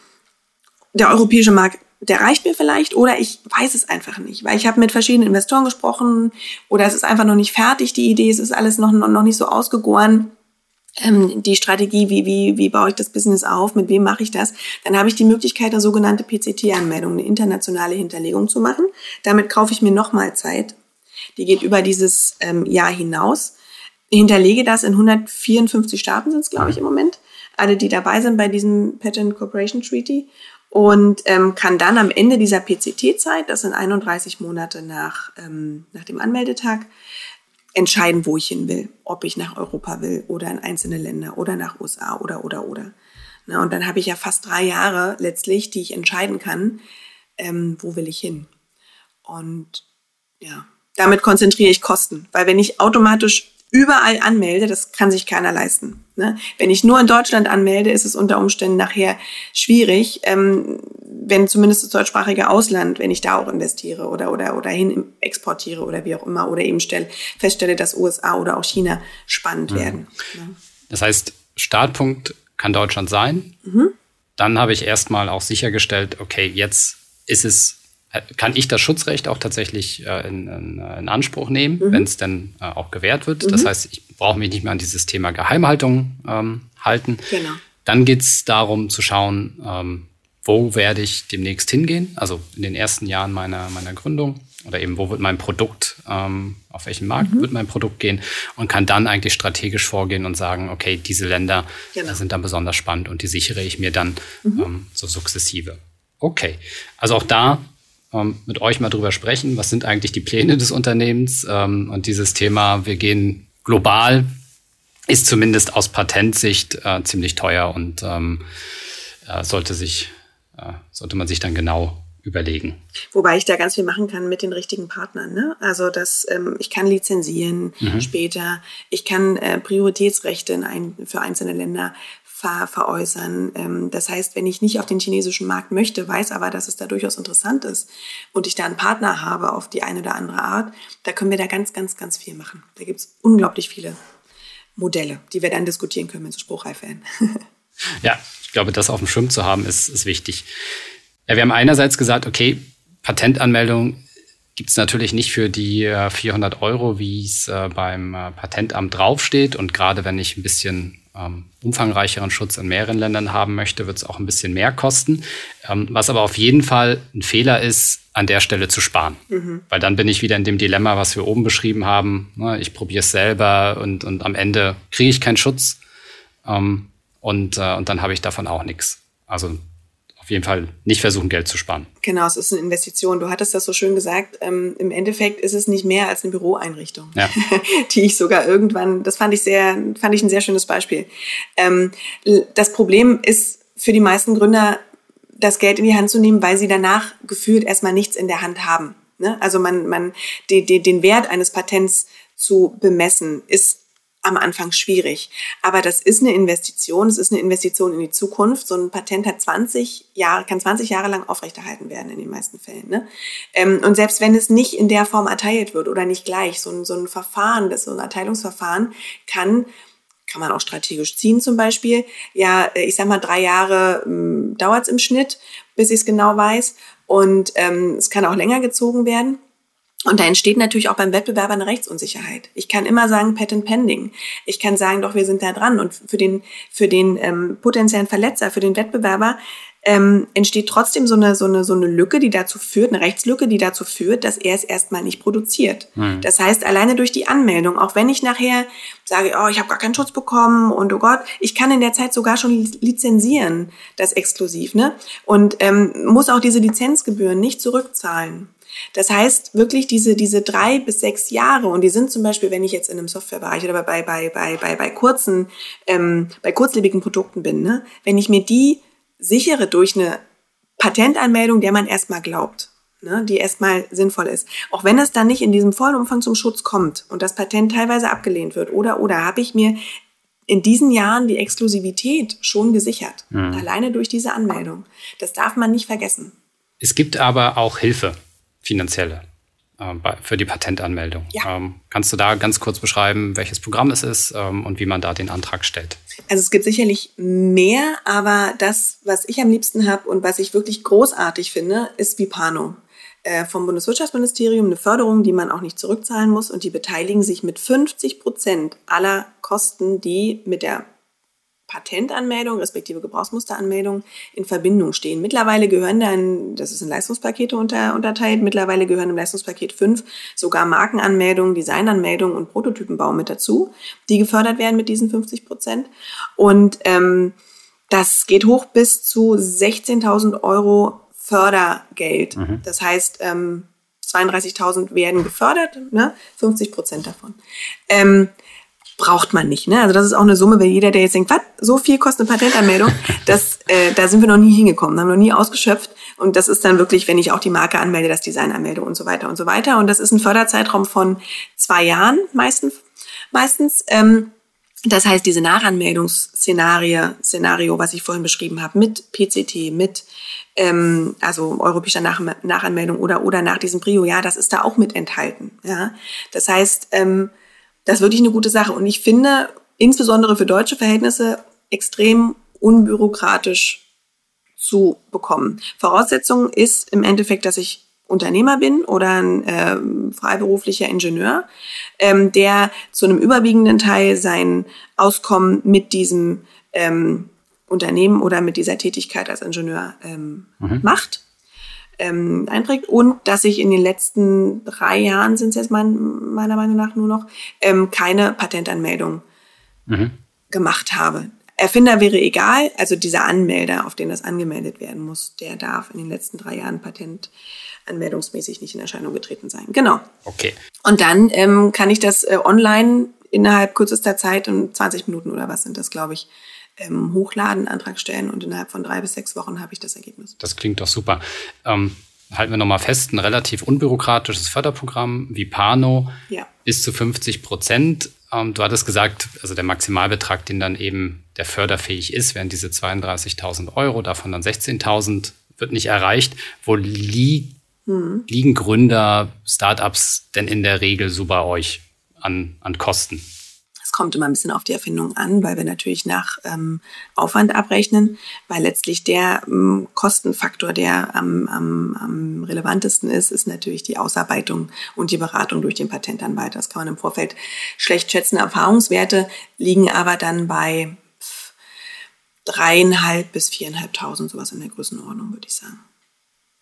der europäische Markt, der reicht mir vielleicht oder ich weiß es einfach nicht, weil ich habe mit verschiedenen Investoren gesprochen oder es ist einfach noch nicht fertig, die Idee, es ist alles noch, noch nicht so ausgegoren. Ähm, die Strategie, wie, wie, wie baue ich das Business auf, mit wem mache ich das, dann habe ich die Möglichkeit, eine sogenannte PCT-Anmeldung, eine internationale Hinterlegung zu machen. Damit kaufe ich mir nochmal Zeit. Die geht über dieses ähm, Jahr hinaus. Hinterlege das in 154 Staaten sind es, glaube ich, im Moment alle, die dabei sind bei diesem Patent Cooperation Treaty und ähm, kann dann am Ende dieser PCT-Zeit, das sind 31 Monate nach, ähm, nach dem Anmeldetag, entscheiden, wo ich hin will. Ob ich nach Europa will oder in einzelne Länder oder nach USA oder, oder, oder. Na, und dann habe ich ja fast drei Jahre letztlich, die ich entscheiden kann, ähm, wo will ich hin. Und ja, damit konzentriere ich Kosten. Weil wenn ich automatisch überall anmelde, das kann sich keiner leisten. Ne? Wenn ich nur in Deutschland anmelde, ist es unter Umständen nachher schwierig, ähm, wenn zumindest das deutschsprachige Ausland, wenn ich da auch investiere oder, oder, oder hin exportiere oder wie auch immer, oder eben stelle, feststelle, dass USA oder auch China spannend mhm. werden. Ne? Das heißt, Startpunkt kann Deutschland sein. Mhm. Dann habe ich erstmal auch sichergestellt, okay, jetzt ist es kann ich das Schutzrecht auch tatsächlich äh, in, in, in, Anspruch nehmen, mhm. wenn es denn äh, auch gewährt wird. Mhm. Das heißt, ich brauche mich nicht mehr an dieses Thema Geheimhaltung ähm, halten. Genau. Dann geht es darum zu schauen, ähm, wo werde ich demnächst hingehen, also in den ersten Jahren meiner, meiner Gründung oder eben wo wird mein Produkt, ähm, auf welchen Markt mhm. wird mein Produkt gehen und kann dann eigentlich strategisch vorgehen und sagen, okay, diese Länder genau. sind dann besonders spannend und die sichere ich mir dann mhm. ähm, so sukzessive. Okay, also auch da ähm, mit euch mal drüber sprechen, was sind eigentlich die Pläne des Unternehmens ähm, und dieses Thema, wir gehen global, ist zumindest aus Patentsicht äh, ziemlich teuer und ähm, äh, sollte sich äh, sollte man sich dann genau überlegen. Wobei ich da ganz viel machen kann mit den richtigen Partnern. Ne? Also dass ähm, ich kann lizenzieren mhm. später, ich kann äh, Prioritätsrechte ein, für einzelne Länder ver veräußern. Ähm, das heißt, wenn ich nicht auf den chinesischen Markt möchte, weiß aber, dass es da durchaus interessant ist und ich da einen Partner habe auf die eine oder andere Art, da können wir da ganz, ganz, ganz viel machen. Da gibt es unglaublich viele Modelle, die wir dann diskutieren können, wenn sie spruchreif werden. ja, ich glaube, das auf dem Schirm zu haben, ist, ist wichtig. Ja, wir haben einerseits gesagt, okay, Patentanmeldung gibt es natürlich nicht für die 400 äh, Euro, wie es äh, beim äh, Patentamt draufsteht. Und gerade wenn ich ein bisschen ähm, umfangreicheren Schutz in mehreren Ländern haben möchte, wird es auch ein bisschen mehr kosten. Ähm, was aber auf jeden Fall ein Fehler ist, an der Stelle zu sparen. Mhm. Weil dann bin ich wieder in dem Dilemma, was wir oben beschrieben haben. Ne, ich probiere es selber und, und am Ende kriege ich keinen Schutz. Ähm, und, äh, und dann habe ich davon auch nichts. Also auf jeden Fall nicht versuchen, Geld zu sparen. Genau, es ist eine Investition. Du hattest das so schön gesagt. Ähm, Im Endeffekt ist es nicht mehr als eine Büroeinrichtung, ja. die ich sogar irgendwann, das fand ich sehr, fand ich ein sehr schönes Beispiel. Ähm, das Problem ist für die meisten Gründer, das Geld in die Hand zu nehmen, weil sie danach gefühlt erstmal nichts in der Hand haben. Ne? Also man, man, die, die, den Wert eines Patents zu bemessen, ist am Anfang schwierig. Aber das ist eine Investition, es ist eine Investition in die Zukunft. So ein Patent hat 20 Jahre, kann 20 Jahre lang aufrechterhalten werden in den meisten Fällen. Ne? Ähm, und selbst wenn es nicht in der Form erteilt wird oder nicht gleich, so ein, so ein Verfahren, das so ein Erteilungsverfahren kann kann man auch strategisch ziehen zum Beispiel. Ja, ich sag mal, drei Jahre ähm, dauert es im Schnitt, bis ich es genau weiß. Und ähm, es kann auch länger gezogen werden. Und da entsteht natürlich auch beim Wettbewerber eine Rechtsunsicherheit. Ich kann immer sagen Patent Pending. Ich kann sagen, doch, wir sind da dran. Und für den, für den ähm, potenziellen Verletzer, für den Wettbewerber ähm, entsteht trotzdem so eine, so, eine, so eine Lücke, die dazu führt, eine Rechtslücke, die dazu führt, dass er es erstmal nicht produziert. Mhm. Das heißt, alleine durch die Anmeldung, auch wenn ich nachher sage, oh, ich habe gar keinen Schutz bekommen und oh Gott, ich kann in der Zeit sogar schon lizenzieren, das exklusiv, ne? Und ähm, muss auch diese Lizenzgebühren nicht zurückzahlen. Das heißt wirklich diese, diese drei bis sechs Jahre und die sind zum Beispiel, wenn ich jetzt in einem Softwarebereich oder bei, bei, bei, bei, bei kurzen, ähm, bei kurzlebigen Produkten bin, ne, wenn ich mir die sichere durch eine Patentanmeldung, der man erstmal glaubt, ne, die erstmal sinnvoll ist. Auch wenn es dann nicht in diesem vollen Umfang zum Schutz kommt und das Patent teilweise abgelehnt wird oder oder habe ich mir in diesen Jahren die Exklusivität schon gesichert, mhm. alleine durch diese Anmeldung. Das darf man nicht vergessen. Es gibt aber auch Hilfe finanzielle äh, für die Patentanmeldung. Ja. Ähm, kannst du da ganz kurz beschreiben, welches Programm es ist ähm, und wie man da den Antrag stellt? Also es gibt sicherlich mehr, aber das, was ich am liebsten habe und was ich wirklich großartig finde, ist Vipano äh, vom Bundeswirtschaftsministerium eine Förderung, die man auch nicht zurückzahlen muss und die beteiligen sich mit 50 Prozent aller Kosten, die mit der Patentanmeldung respektive Gebrauchsmusteranmeldung in Verbindung stehen. Mittlerweile gehören dann, das ist in Leistungspakete unter, unterteilt, mittlerweile gehören im Leistungspaket 5 sogar Markenanmeldungen, Designanmeldungen und Prototypenbau mit dazu, die gefördert werden mit diesen 50 Prozent. Und ähm, das geht hoch bis zu 16.000 Euro Fördergeld. Mhm. Das heißt, ähm, 32.000 werden gefördert, ne? 50 Prozent davon. Ähm, braucht man nicht. Ne? Also das ist auch eine Summe, wenn jeder, der jetzt denkt, was, so viel kostet eine Patentanmeldung, das, äh, da sind wir noch nie hingekommen, haben noch nie ausgeschöpft. Und das ist dann wirklich, wenn ich auch die Marke anmelde, das Design anmelde und so weiter und so weiter. Und das ist ein Förderzeitraum von zwei Jahren meistens. meistens. Ähm, das heißt, diese Nachanmeldungsszenario, Szenario, was ich vorhin beschrieben habe, mit PCT, mit ähm, also europäischer Nach Nachanmeldung oder oder nach diesem Prio, ja, das ist da auch mit enthalten. Ja, das heißt, ähm, das ist wirklich eine gute Sache. Und ich finde, insbesondere für deutsche Verhältnisse, extrem unbürokratisch zu bekommen. Voraussetzung ist im Endeffekt, dass ich Unternehmer bin oder ein äh, freiberuflicher Ingenieur, ähm, der zu einem überwiegenden Teil sein Auskommen mit diesem ähm, Unternehmen oder mit dieser Tätigkeit als Ingenieur ähm, mhm. macht, ähm, einträgt und dass ich in den letzten drei Jahren sind es jetzt mein, meiner Meinung nach nur noch ähm, keine Patentanmeldung mhm. gemacht habe. Erfinder wäre egal, also dieser Anmelder, auf den das angemeldet werden muss, der darf in den letzten drei Jahren patentanmeldungsmäßig nicht in Erscheinung getreten sein. Genau. Okay. Und dann ähm, kann ich das äh, online innerhalb kürzester Zeit, in 20 Minuten oder was sind das, glaube ich, ähm, hochladen, Antrag stellen und innerhalb von drei bis sechs Wochen habe ich das Ergebnis. Das klingt doch super. Ähm, halten wir nochmal fest, ein relativ unbürokratisches Förderprogramm wie Pano ja. bis zu 50 Prozent. Ähm, du hattest gesagt, also der Maximalbetrag, den dann eben der förderfähig ist, wären diese 32.000 Euro, davon dann 16.000 wird nicht erreicht. Wo li hm. liegen Gründer, Startups denn in der Regel so bei euch an, an Kosten? Es kommt immer ein bisschen auf die Erfindung an, weil wir natürlich nach ähm, Aufwand abrechnen, weil letztlich der ähm, Kostenfaktor, der am, am, am relevantesten ist, ist natürlich die Ausarbeitung und die Beratung durch den Patentanwalt. Das kann man im Vorfeld schlecht schätzen. Erfahrungswerte liegen aber dann bei dreieinhalb bis viereinhalbtausend, sowas in der Größenordnung, würde ich sagen.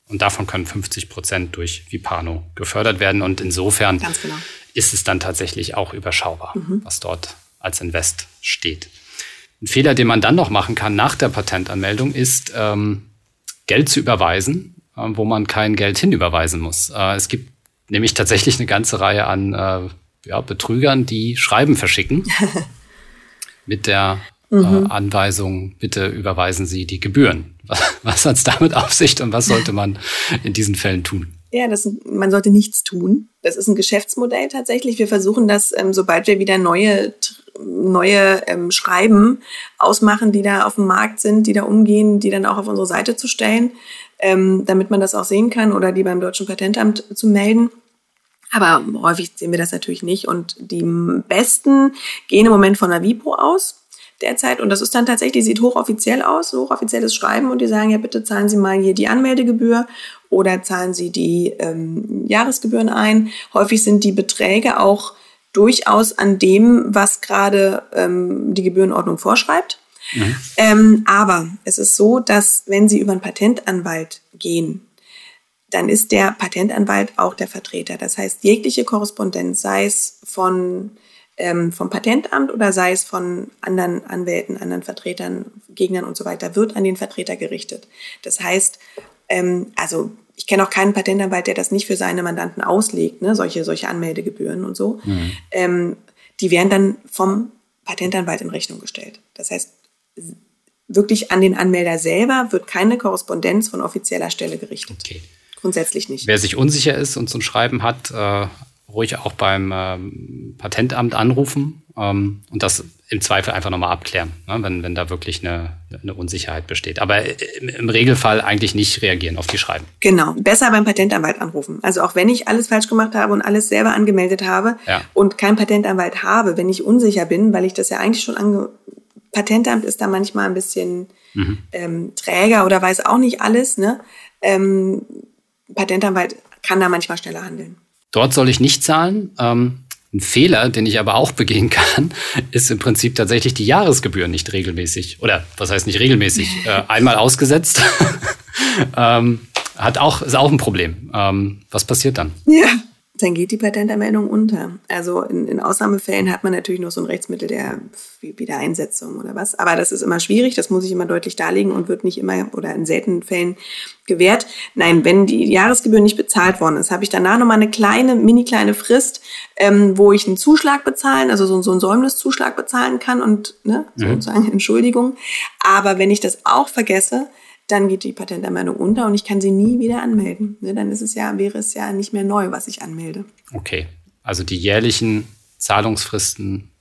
Und davon können 50 Prozent durch Vipano gefördert werden. Und insofern genau. Ist es dann tatsächlich auch überschaubar, mhm. was dort als Invest steht. Ein Fehler, den man dann noch machen kann nach der Patentanmeldung, ist ähm, Geld zu überweisen, äh, wo man kein Geld hinüberweisen muss. Äh, es gibt nämlich tatsächlich eine ganze Reihe an äh, ja, Betrügern, die Schreiben verschicken mit der mhm. äh, Anweisung, bitte überweisen Sie die Gebühren. Was, was hat es damit auf sich und was sollte man in diesen Fällen tun? Ja, das, man sollte nichts tun. Das ist ein Geschäftsmodell tatsächlich. Wir versuchen das, ähm, sobald wir wieder neue, neue ähm, Schreiben ausmachen, die da auf dem Markt sind, die da umgehen, die dann auch auf unsere Seite zu stellen, ähm, damit man das auch sehen kann oder die beim Deutschen Patentamt zu melden. Aber häufig sehen wir das natürlich nicht. Und die besten gehen im Moment von der Vipo aus derzeit. Und das ist dann tatsächlich, sieht hochoffiziell aus, hochoffizielles Schreiben und die sagen, ja, bitte zahlen Sie mal hier die Anmeldegebühr oder zahlen Sie die ähm, Jahresgebühren ein. Häufig sind die Beträge auch durchaus an dem, was gerade ähm, die Gebührenordnung vorschreibt. Mhm. Ähm, aber es ist so, dass wenn Sie über einen Patentanwalt gehen, dann ist der Patentanwalt auch der Vertreter. Das heißt, jegliche Korrespondenz, sei es von ähm, vom Patentamt oder sei es von anderen Anwälten, anderen Vertretern, Gegnern und so weiter, wird an den Vertreter gerichtet. Das heißt, ähm, also ich kenne auch keinen Patentanwalt, der das nicht für seine Mandanten auslegt, ne? solche, solche Anmeldegebühren und so. Mhm. Ähm, die werden dann vom Patentanwalt in Rechnung gestellt. Das heißt, wirklich an den Anmelder selber wird keine Korrespondenz von offizieller Stelle gerichtet. Okay. Grundsätzlich nicht. Wer sich unsicher ist und so ein Schreiben hat, äh, ruhig auch beim ähm, Patentamt anrufen ähm, und das im Zweifel einfach nochmal abklären, ne, wenn, wenn da wirklich eine, eine Unsicherheit besteht. Aber im, im, Regelfall eigentlich nicht reagieren auf die Schreiben. Genau, besser beim Patentanwalt anrufen. Also auch wenn ich alles falsch gemacht habe und alles selber angemeldet habe ja. und kein Patentanwalt habe, wenn ich unsicher bin, weil ich das ja eigentlich schon ange... Patentamt ist da manchmal ein bisschen mhm. ähm, träger oder weiß auch nicht alles. Ne? Ähm, Patentanwalt kann da manchmal schneller handeln. Dort soll ich nicht zahlen. Ähm, ein Fehler, den ich aber auch begehen kann, ist im Prinzip tatsächlich die Jahresgebühr nicht regelmäßig oder was heißt nicht regelmäßig, äh, einmal ausgesetzt. ähm, hat auch, ist auch ein Problem. Ähm, was passiert dann? Ja, dann geht die Patentanmeldung unter. Also in, in, Ausnahmefällen hat man natürlich noch so ein Rechtsmittel der Wiedereinsetzung oder was. Aber das ist immer schwierig, das muss ich immer deutlich darlegen und wird nicht immer oder in seltenen Fällen gewährt. Nein, wenn die Jahresgebühr nicht bezahlt worden ist, habe ich danach nochmal eine kleine, mini kleine Frist, ähm, wo ich einen Zuschlag bezahlen, also so, so einen Säumniszuschlag bezahlen kann und ne, mhm. sozusagen Entschuldigung. Aber wenn ich das auch vergesse, dann geht die Patentanmeldung unter und ich kann sie nie wieder anmelden. Ne, dann ist es ja, wäre es ja nicht mehr neu, was ich anmelde. Okay. Also die jährlichen Zahlungsfristen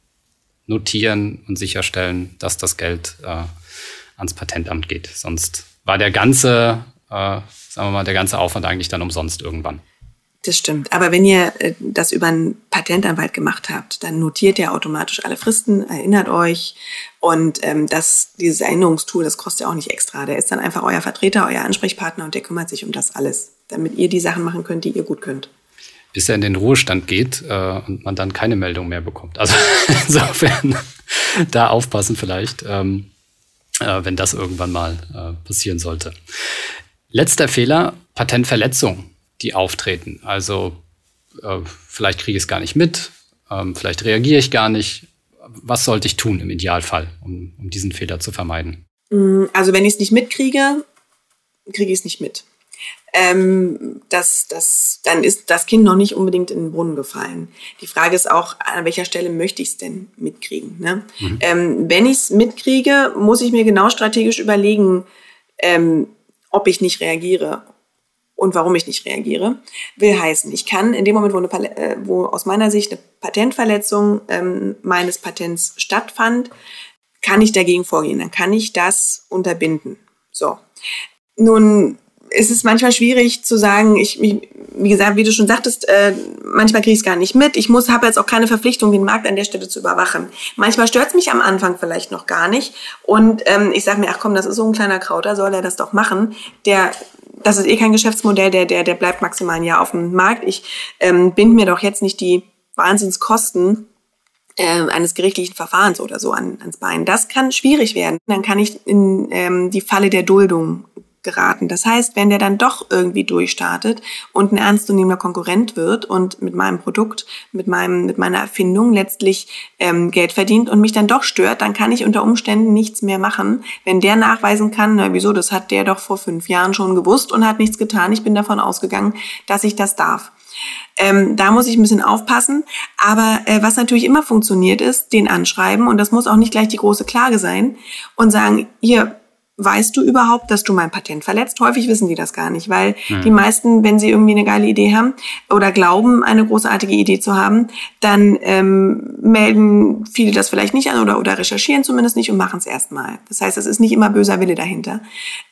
notieren und sicherstellen, dass das Geld äh, ans Patentamt geht. Sonst war der ganze, äh, sagen wir mal, der ganze Aufwand eigentlich dann umsonst irgendwann. Das stimmt. Aber wenn ihr äh, das über einen Patentanwalt gemacht habt, dann notiert ihr automatisch alle Fristen, erinnert euch. Und ähm, das, dieses Erinnerungstool, das kostet ja auch nicht extra. Der ist dann einfach euer Vertreter, euer Ansprechpartner und der kümmert sich um das alles, damit ihr die Sachen machen könnt, die ihr gut könnt. Bis er in den Ruhestand geht äh, und man dann keine Meldung mehr bekommt. Also insofern da aufpassen vielleicht. Ähm äh, wenn das irgendwann mal äh, passieren sollte. Letzter Fehler, Patentverletzungen, die auftreten. Also äh, vielleicht kriege ich es gar nicht mit, ähm, vielleicht reagiere ich gar nicht. Was sollte ich tun im Idealfall, um, um diesen Fehler zu vermeiden? Mm, also wenn ich es nicht mitkriege, kriege ich es nicht mit. Ähm, das, das, dann ist das Kind noch nicht unbedingt in den Brunnen gefallen. Die Frage ist auch, an welcher Stelle möchte ich es denn mitkriegen? Ne? Mhm. Ähm, wenn ich es mitkriege, muss ich mir genau strategisch überlegen, ähm, ob ich nicht reagiere und warum ich nicht reagiere. Will heißen, ich kann in dem Moment, wo, eine, äh, wo aus meiner Sicht eine Patentverletzung ähm, meines Patents stattfand, kann ich dagegen vorgehen. Dann kann ich das unterbinden. So. Nun ist es manchmal schwierig zu sagen, ich, wie gesagt, wie du schon sagtest, äh, manchmal kriege ich es gar nicht mit. Ich muss, habe jetzt auch keine Verpflichtung, den Markt an der Stelle zu überwachen. Manchmal stört es mich am Anfang vielleicht noch gar nicht. Und ähm, ich sage mir, ach komm, das ist so ein kleiner Krauter, soll er das doch machen. Der, das ist eh kein Geschäftsmodell, der, der, der bleibt maximal ein Jahr auf dem Markt. Ich ähm, bind mir doch jetzt nicht die Wahnsinnskosten äh, eines gerichtlichen Verfahrens oder so an, ans Bein. Das kann schwierig werden. Dann kann ich in ähm, die Falle der Duldung geraten. Das heißt, wenn der dann doch irgendwie durchstartet und ein ernstzunehmender Konkurrent wird und mit meinem Produkt, mit meinem, mit meiner Erfindung letztlich ähm, Geld verdient und mich dann doch stört, dann kann ich unter Umständen nichts mehr machen. Wenn der nachweisen kann, na wieso, das hat der doch vor fünf Jahren schon gewusst und hat nichts getan. Ich bin davon ausgegangen, dass ich das darf. Ähm, da muss ich ein bisschen aufpassen. Aber äh, was natürlich immer funktioniert ist, den anschreiben und das muss auch nicht gleich die große Klage sein und sagen, hier, weißt du überhaupt, dass du mein Patent verletzt? Häufig wissen die das gar nicht, weil mhm. die meisten, wenn sie irgendwie eine geile Idee haben oder glauben, eine großartige Idee zu haben, dann ähm, melden viele das vielleicht nicht an oder, oder recherchieren zumindest nicht und machen es erstmal. Das heißt, es ist nicht immer böser Wille dahinter.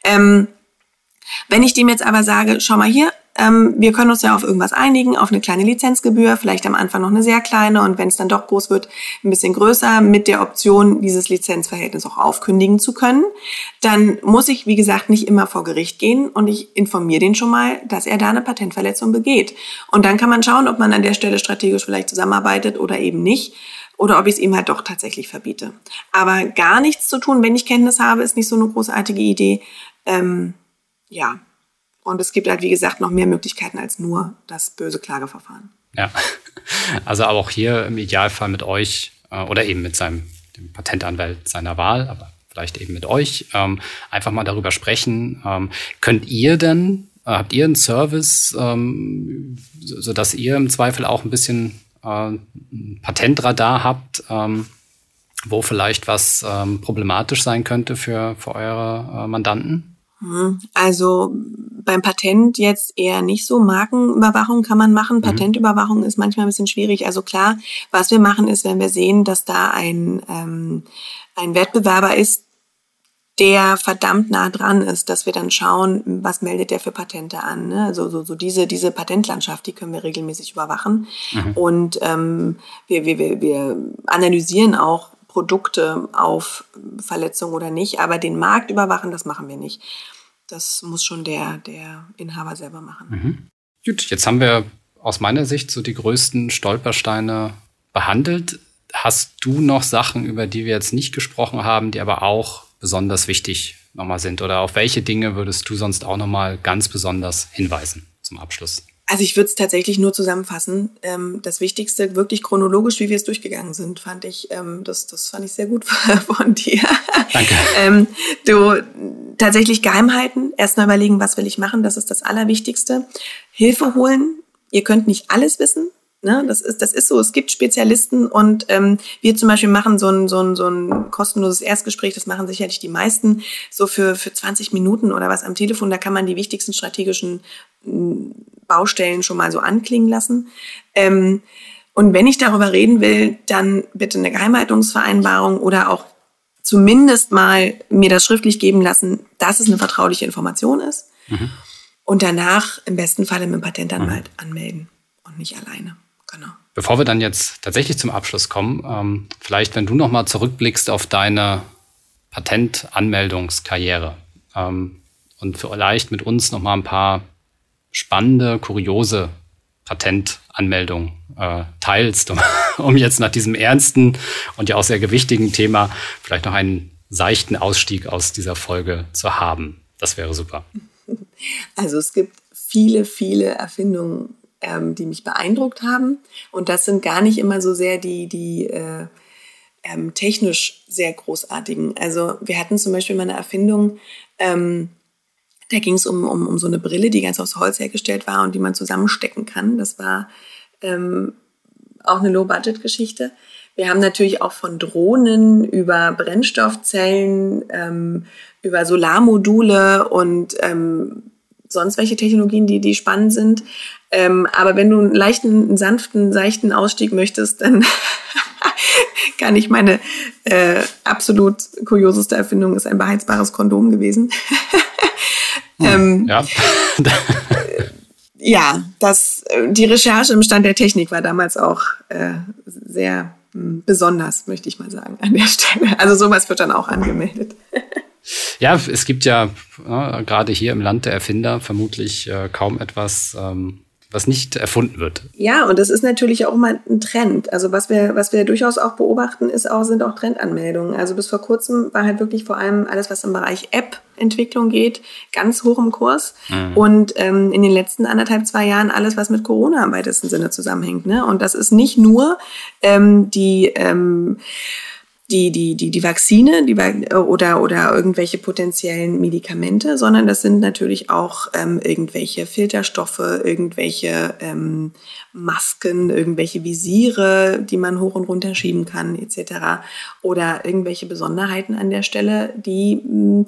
Ähm, wenn ich dem jetzt aber sage, schau mal hier, ähm, wir können uns ja auf irgendwas einigen, auf eine kleine Lizenzgebühr, vielleicht am Anfang noch eine sehr kleine und wenn es dann doch groß wird, ein bisschen größer, mit der Option, dieses Lizenzverhältnis auch aufkündigen zu können. Dann muss ich, wie gesagt, nicht immer vor Gericht gehen und ich informiere den schon mal, dass er da eine Patentverletzung begeht. Und dann kann man schauen, ob man an der Stelle strategisch vielleicht zusammenarbeitet oder eben nicht oder ob ich es ihm halt doch tatsächlich verbiete. Aber gar nichts zu tun, wenn ich Kenntnis habe, ist nicht so eine großartige Idee. Ähm, ja, und es gibt halt, wie gesagt, noch mehr Möglichkeiten als nur das böse Klageverfahren. Ja, also aber auch hier im Idealfall mit euch äh, oder eben mit seinem Patentanwalt seiner Wahl, aber vielleicht eben mit euch, ähm, einfach mal darüber sprechen. Ähm, könnt ihr denn, äh, habt ihr einen Service, ähm, so, dass ihr im Zweifel auch ein bisschen äh, ein Patentradar habt, wo vielleicht was problematisch sein könnte für, für eure Mandanten? Hm, also beim Patent jetzt eher nicht so. Markenüberwachung kann man machen. Mhm. Patentüberwachung ist manchmal ein bisschen schwierig. Also klar, was wir machen ist, wenn wir sehen, dass da ein, ähm, ein Wettbewerber ist, der verdammt nah dran ist, dass wir dann schauen, was meldet der für Patente an. Ne? Also so, so diese, diese Patentlandschaft, die können wir regelmäßig überwachen. Mhm. Und ähm, wir, wir, wir analysieren auch Produkte auf Verletzung oder nicht, aber den Markt überwachen, das machen wir nicht das muss schon der, der Inhaber selber machen. Mhm. Gut, jetzt haben wir aus meiner Sicht so die größten Stolpersteine behandelt. Hast du noch Sachen, über die wir jetzt nicht gesprochen haben, die aber auch besonders wichtig nochmal sind? Oder auf welche Dinge würdest du sonst auch nochmal ganz besonders hinweisen zum Abschluss? Also ich würde es tatsächlich nur zusammenfassen. Ähm, das Wichtigste, wirklich chronologisch, wie wir es durchgegangen sind, fand ich, ähm, das, das fand ich sehr gut von dir. Danke. ähm, du tatsächlich geheim halten, erst mal überlegen, was will ich machen, das ist das Allerwichtigste. Hilfe holen. Ihr könnt nicht alles wissen. Ne, das ist, das ist so. Es gibt Spezialisten und ähm, wir zum Beispiel machen so ein, so, ein, so ein kostenloses Erstgespräch. Das machen sicherlich die meisten so für für 20 Minuten oder was am Telefon. Da kann man die wichtigsten strategischen Baustellen schon mal so anklingen lassen. Ähm, und wenn ich darüber reden will, dann bitte eine Geheimhaltungsvereinbarung oder auch zumindest mal mir das schriftlich geben lassen, dass es eine vertrauliche Information ist. Mhm. Und danach im besten Falle mit dem Patentanwalt mhm. anmelden und nicht alleine. Genau. Bevor wir dann jetzt tatsächlich zum Abschluss kommen, ähm, vielleicht wenn du nochmal zurückblickst auf deine Patentanmeldungskarriere ähm, und vielleicht mit uns nochmal ein paar spannende, kuriose Patentanmeldungen äh, teilst, um, um jetzt nach diesem ernsten und ja auch sehr gewichtigen Thema vielleicht noch einen seichten Ausstieg aus dieser Folge zu haben. Das wäre super. Also es gibt viele, viele Erfindungen, ähm, die mich beeindruckt haben. Und das sind gar nicht immer so sehr die, die äh, ähm, technisch sehr großartigen. Also wir hatten zum Beispiel mal eine Erfindung, ähm, da ging es um, um, um so eine Brille, die ganz aus Holz hergestellt war und die man zusammenstecken kann. Das war ähm, auch eine Low-Budget-Geschichte. Wir haben natürlich auch von Drohnen über Brennstoffzellen, ähm, über Solarmodule und ähm, sonst welche Technologien, die, die spannend sind. Ähm, aber wenn du einen leichten, einen sanften, seichten Ausstieg möchtest, dann kann ich meine äh, absolut kurioseste Erfindung ist ein beheizbares Kondom gewesen. ähm, ja. ja, das, äh, die Recherche im Stand der Technik war damals auch äh, sehr mh, hm, besonders, möchte ich mal sagen, an der Stelle. Also sowas wird dann auch angemeldet. Ja, es gibt ja äh, gerade hier im Land der Erfinder vermutlich äh, kaum etwas, ähm, was nicht erfunden wird. Ja, und das ist natürlich auch mal ein Trend. Also was wir, was wir durchaus auch beobachten, ist auch, sind auch Trendanmeldungen. Also bis vor kurzem war halt wirklich vor allem alles, was im Bereich App-Entwicklung geht, ganz hoch im Kurs. Mhm. Und ähm, in den letzten anderthalb, zwei Jahren alles, was mit Corona im weitesten Sinne zusammenhängt. Ne? Und das ist nicht nur ähm, die ähm, die, die, die, die Vakzine die, oder, oder irgendwelche potenziellen Medikamente, sondern das sind natürlich auch ähm, irgendwelche Filterstoffe, irgendwelche ähm, Masken, irgendwelche Visiere, die man hoch und runter schieben kann, etc. Oder irgendwelche Besonderheiten an der Stelle, die mh, hm,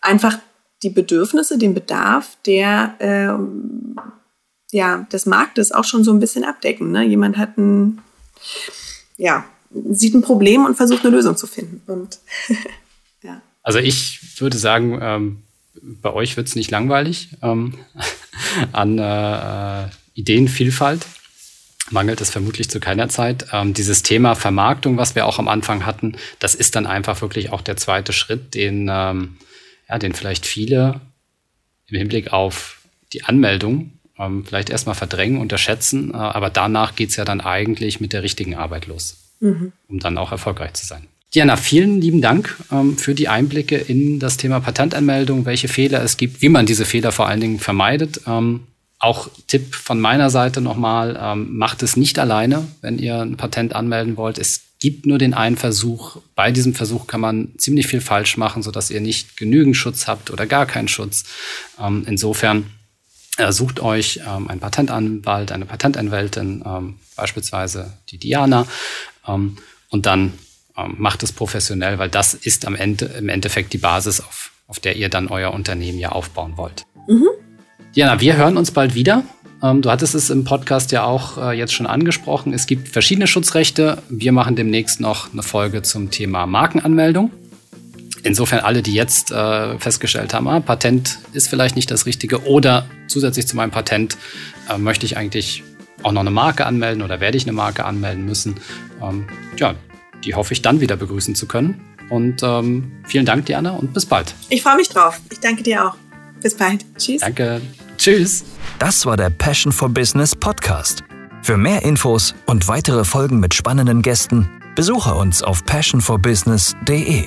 einfach die Bedürfnisse, den Bedarf der ähm, ja, des Marktes auch schon so ein bisschen abdecken. Ne? Jemand hat ein, ja, sieht ein Problem und versucht eine Lösung zu finden. Und, ja. Also ich würde sagen, ähm, bei euch wird es nicht langweilig ähm, an äh, Ideenvielfalt. Mangelt es vermutlich zu keiner Zeit. Ähm, dieses Thema Vermarktung, was wir auch am Anfang hatten, das ist dann einfach wirklich auch der zweite Schritt, den, ähm, ja, den vielleicht viele im Hinblick auf die Anmeldung ähm, vielleicht erstmal verdrängen, unterschätzen, äh, aber danach geht es ja dann eigentlich mit der richtigen Arbeit los mhm. um dann auch erfolgreich zu sein. Diana, vielen lieben Dank ähm, für die Einblicke in das Thema Patentanmeldung, welche Fehler es gibt, wie man diese Fehler vor allen Dingen vermeidet. Ähm, auch Tipp von meiner Seite nochmal, ähm, macht es nicht alleine, wenn ihr ein Patent anmelden wollt. Es gibt nur den einen Versuch. Bei diesem Versuch kann man ziemlich viel falsch machen, sodass ihr nicht genügend Schutz habt oder gar keinen Schutz. Ähm, insofern äh, sucht euch ähm, einen Patentanwalt, eine Patentanwältin, ähm, beispielsweise die Diana, und dann ähm, macht es professionell, weil das ist am Ende im Endeffekt die Basis, auf, auf der ihr dann euer Unternehmen ja aufbauen wollt. Mhm. Diana, wir hören uns bald wieder. Ähm, du hattest es im Podcast ja auch äh, jetzt schon angesprochen. Es gibt verschiedene Schutzrechte. Wir machen demnächst noch eine Folge zum Thema Markenanmeldung. Insofern alle, die jetzt äh, festgestellt haben, ah, Patent ist vielleicht nicht das Richtige oder zusätzlich zu meinem Patent äh, möchte ich eigentlich auch noch eine Marke anmelden oder werde ich eine Marke anmelden müssen. Ähm, ja, die hoffe ich dann wieder begrüßen zu können. Und ähm, vielen Dank, Diana, und bis bald. Ich freue mich drauf. Ich danke dir auch. Bis bald. Tschüss. Danke. Tschüss. Das war der Passion for Business Podcast. Für mehr Infos und weitere Folgen mit spannenden Gästen besuche uns auf passionforbusiness.de.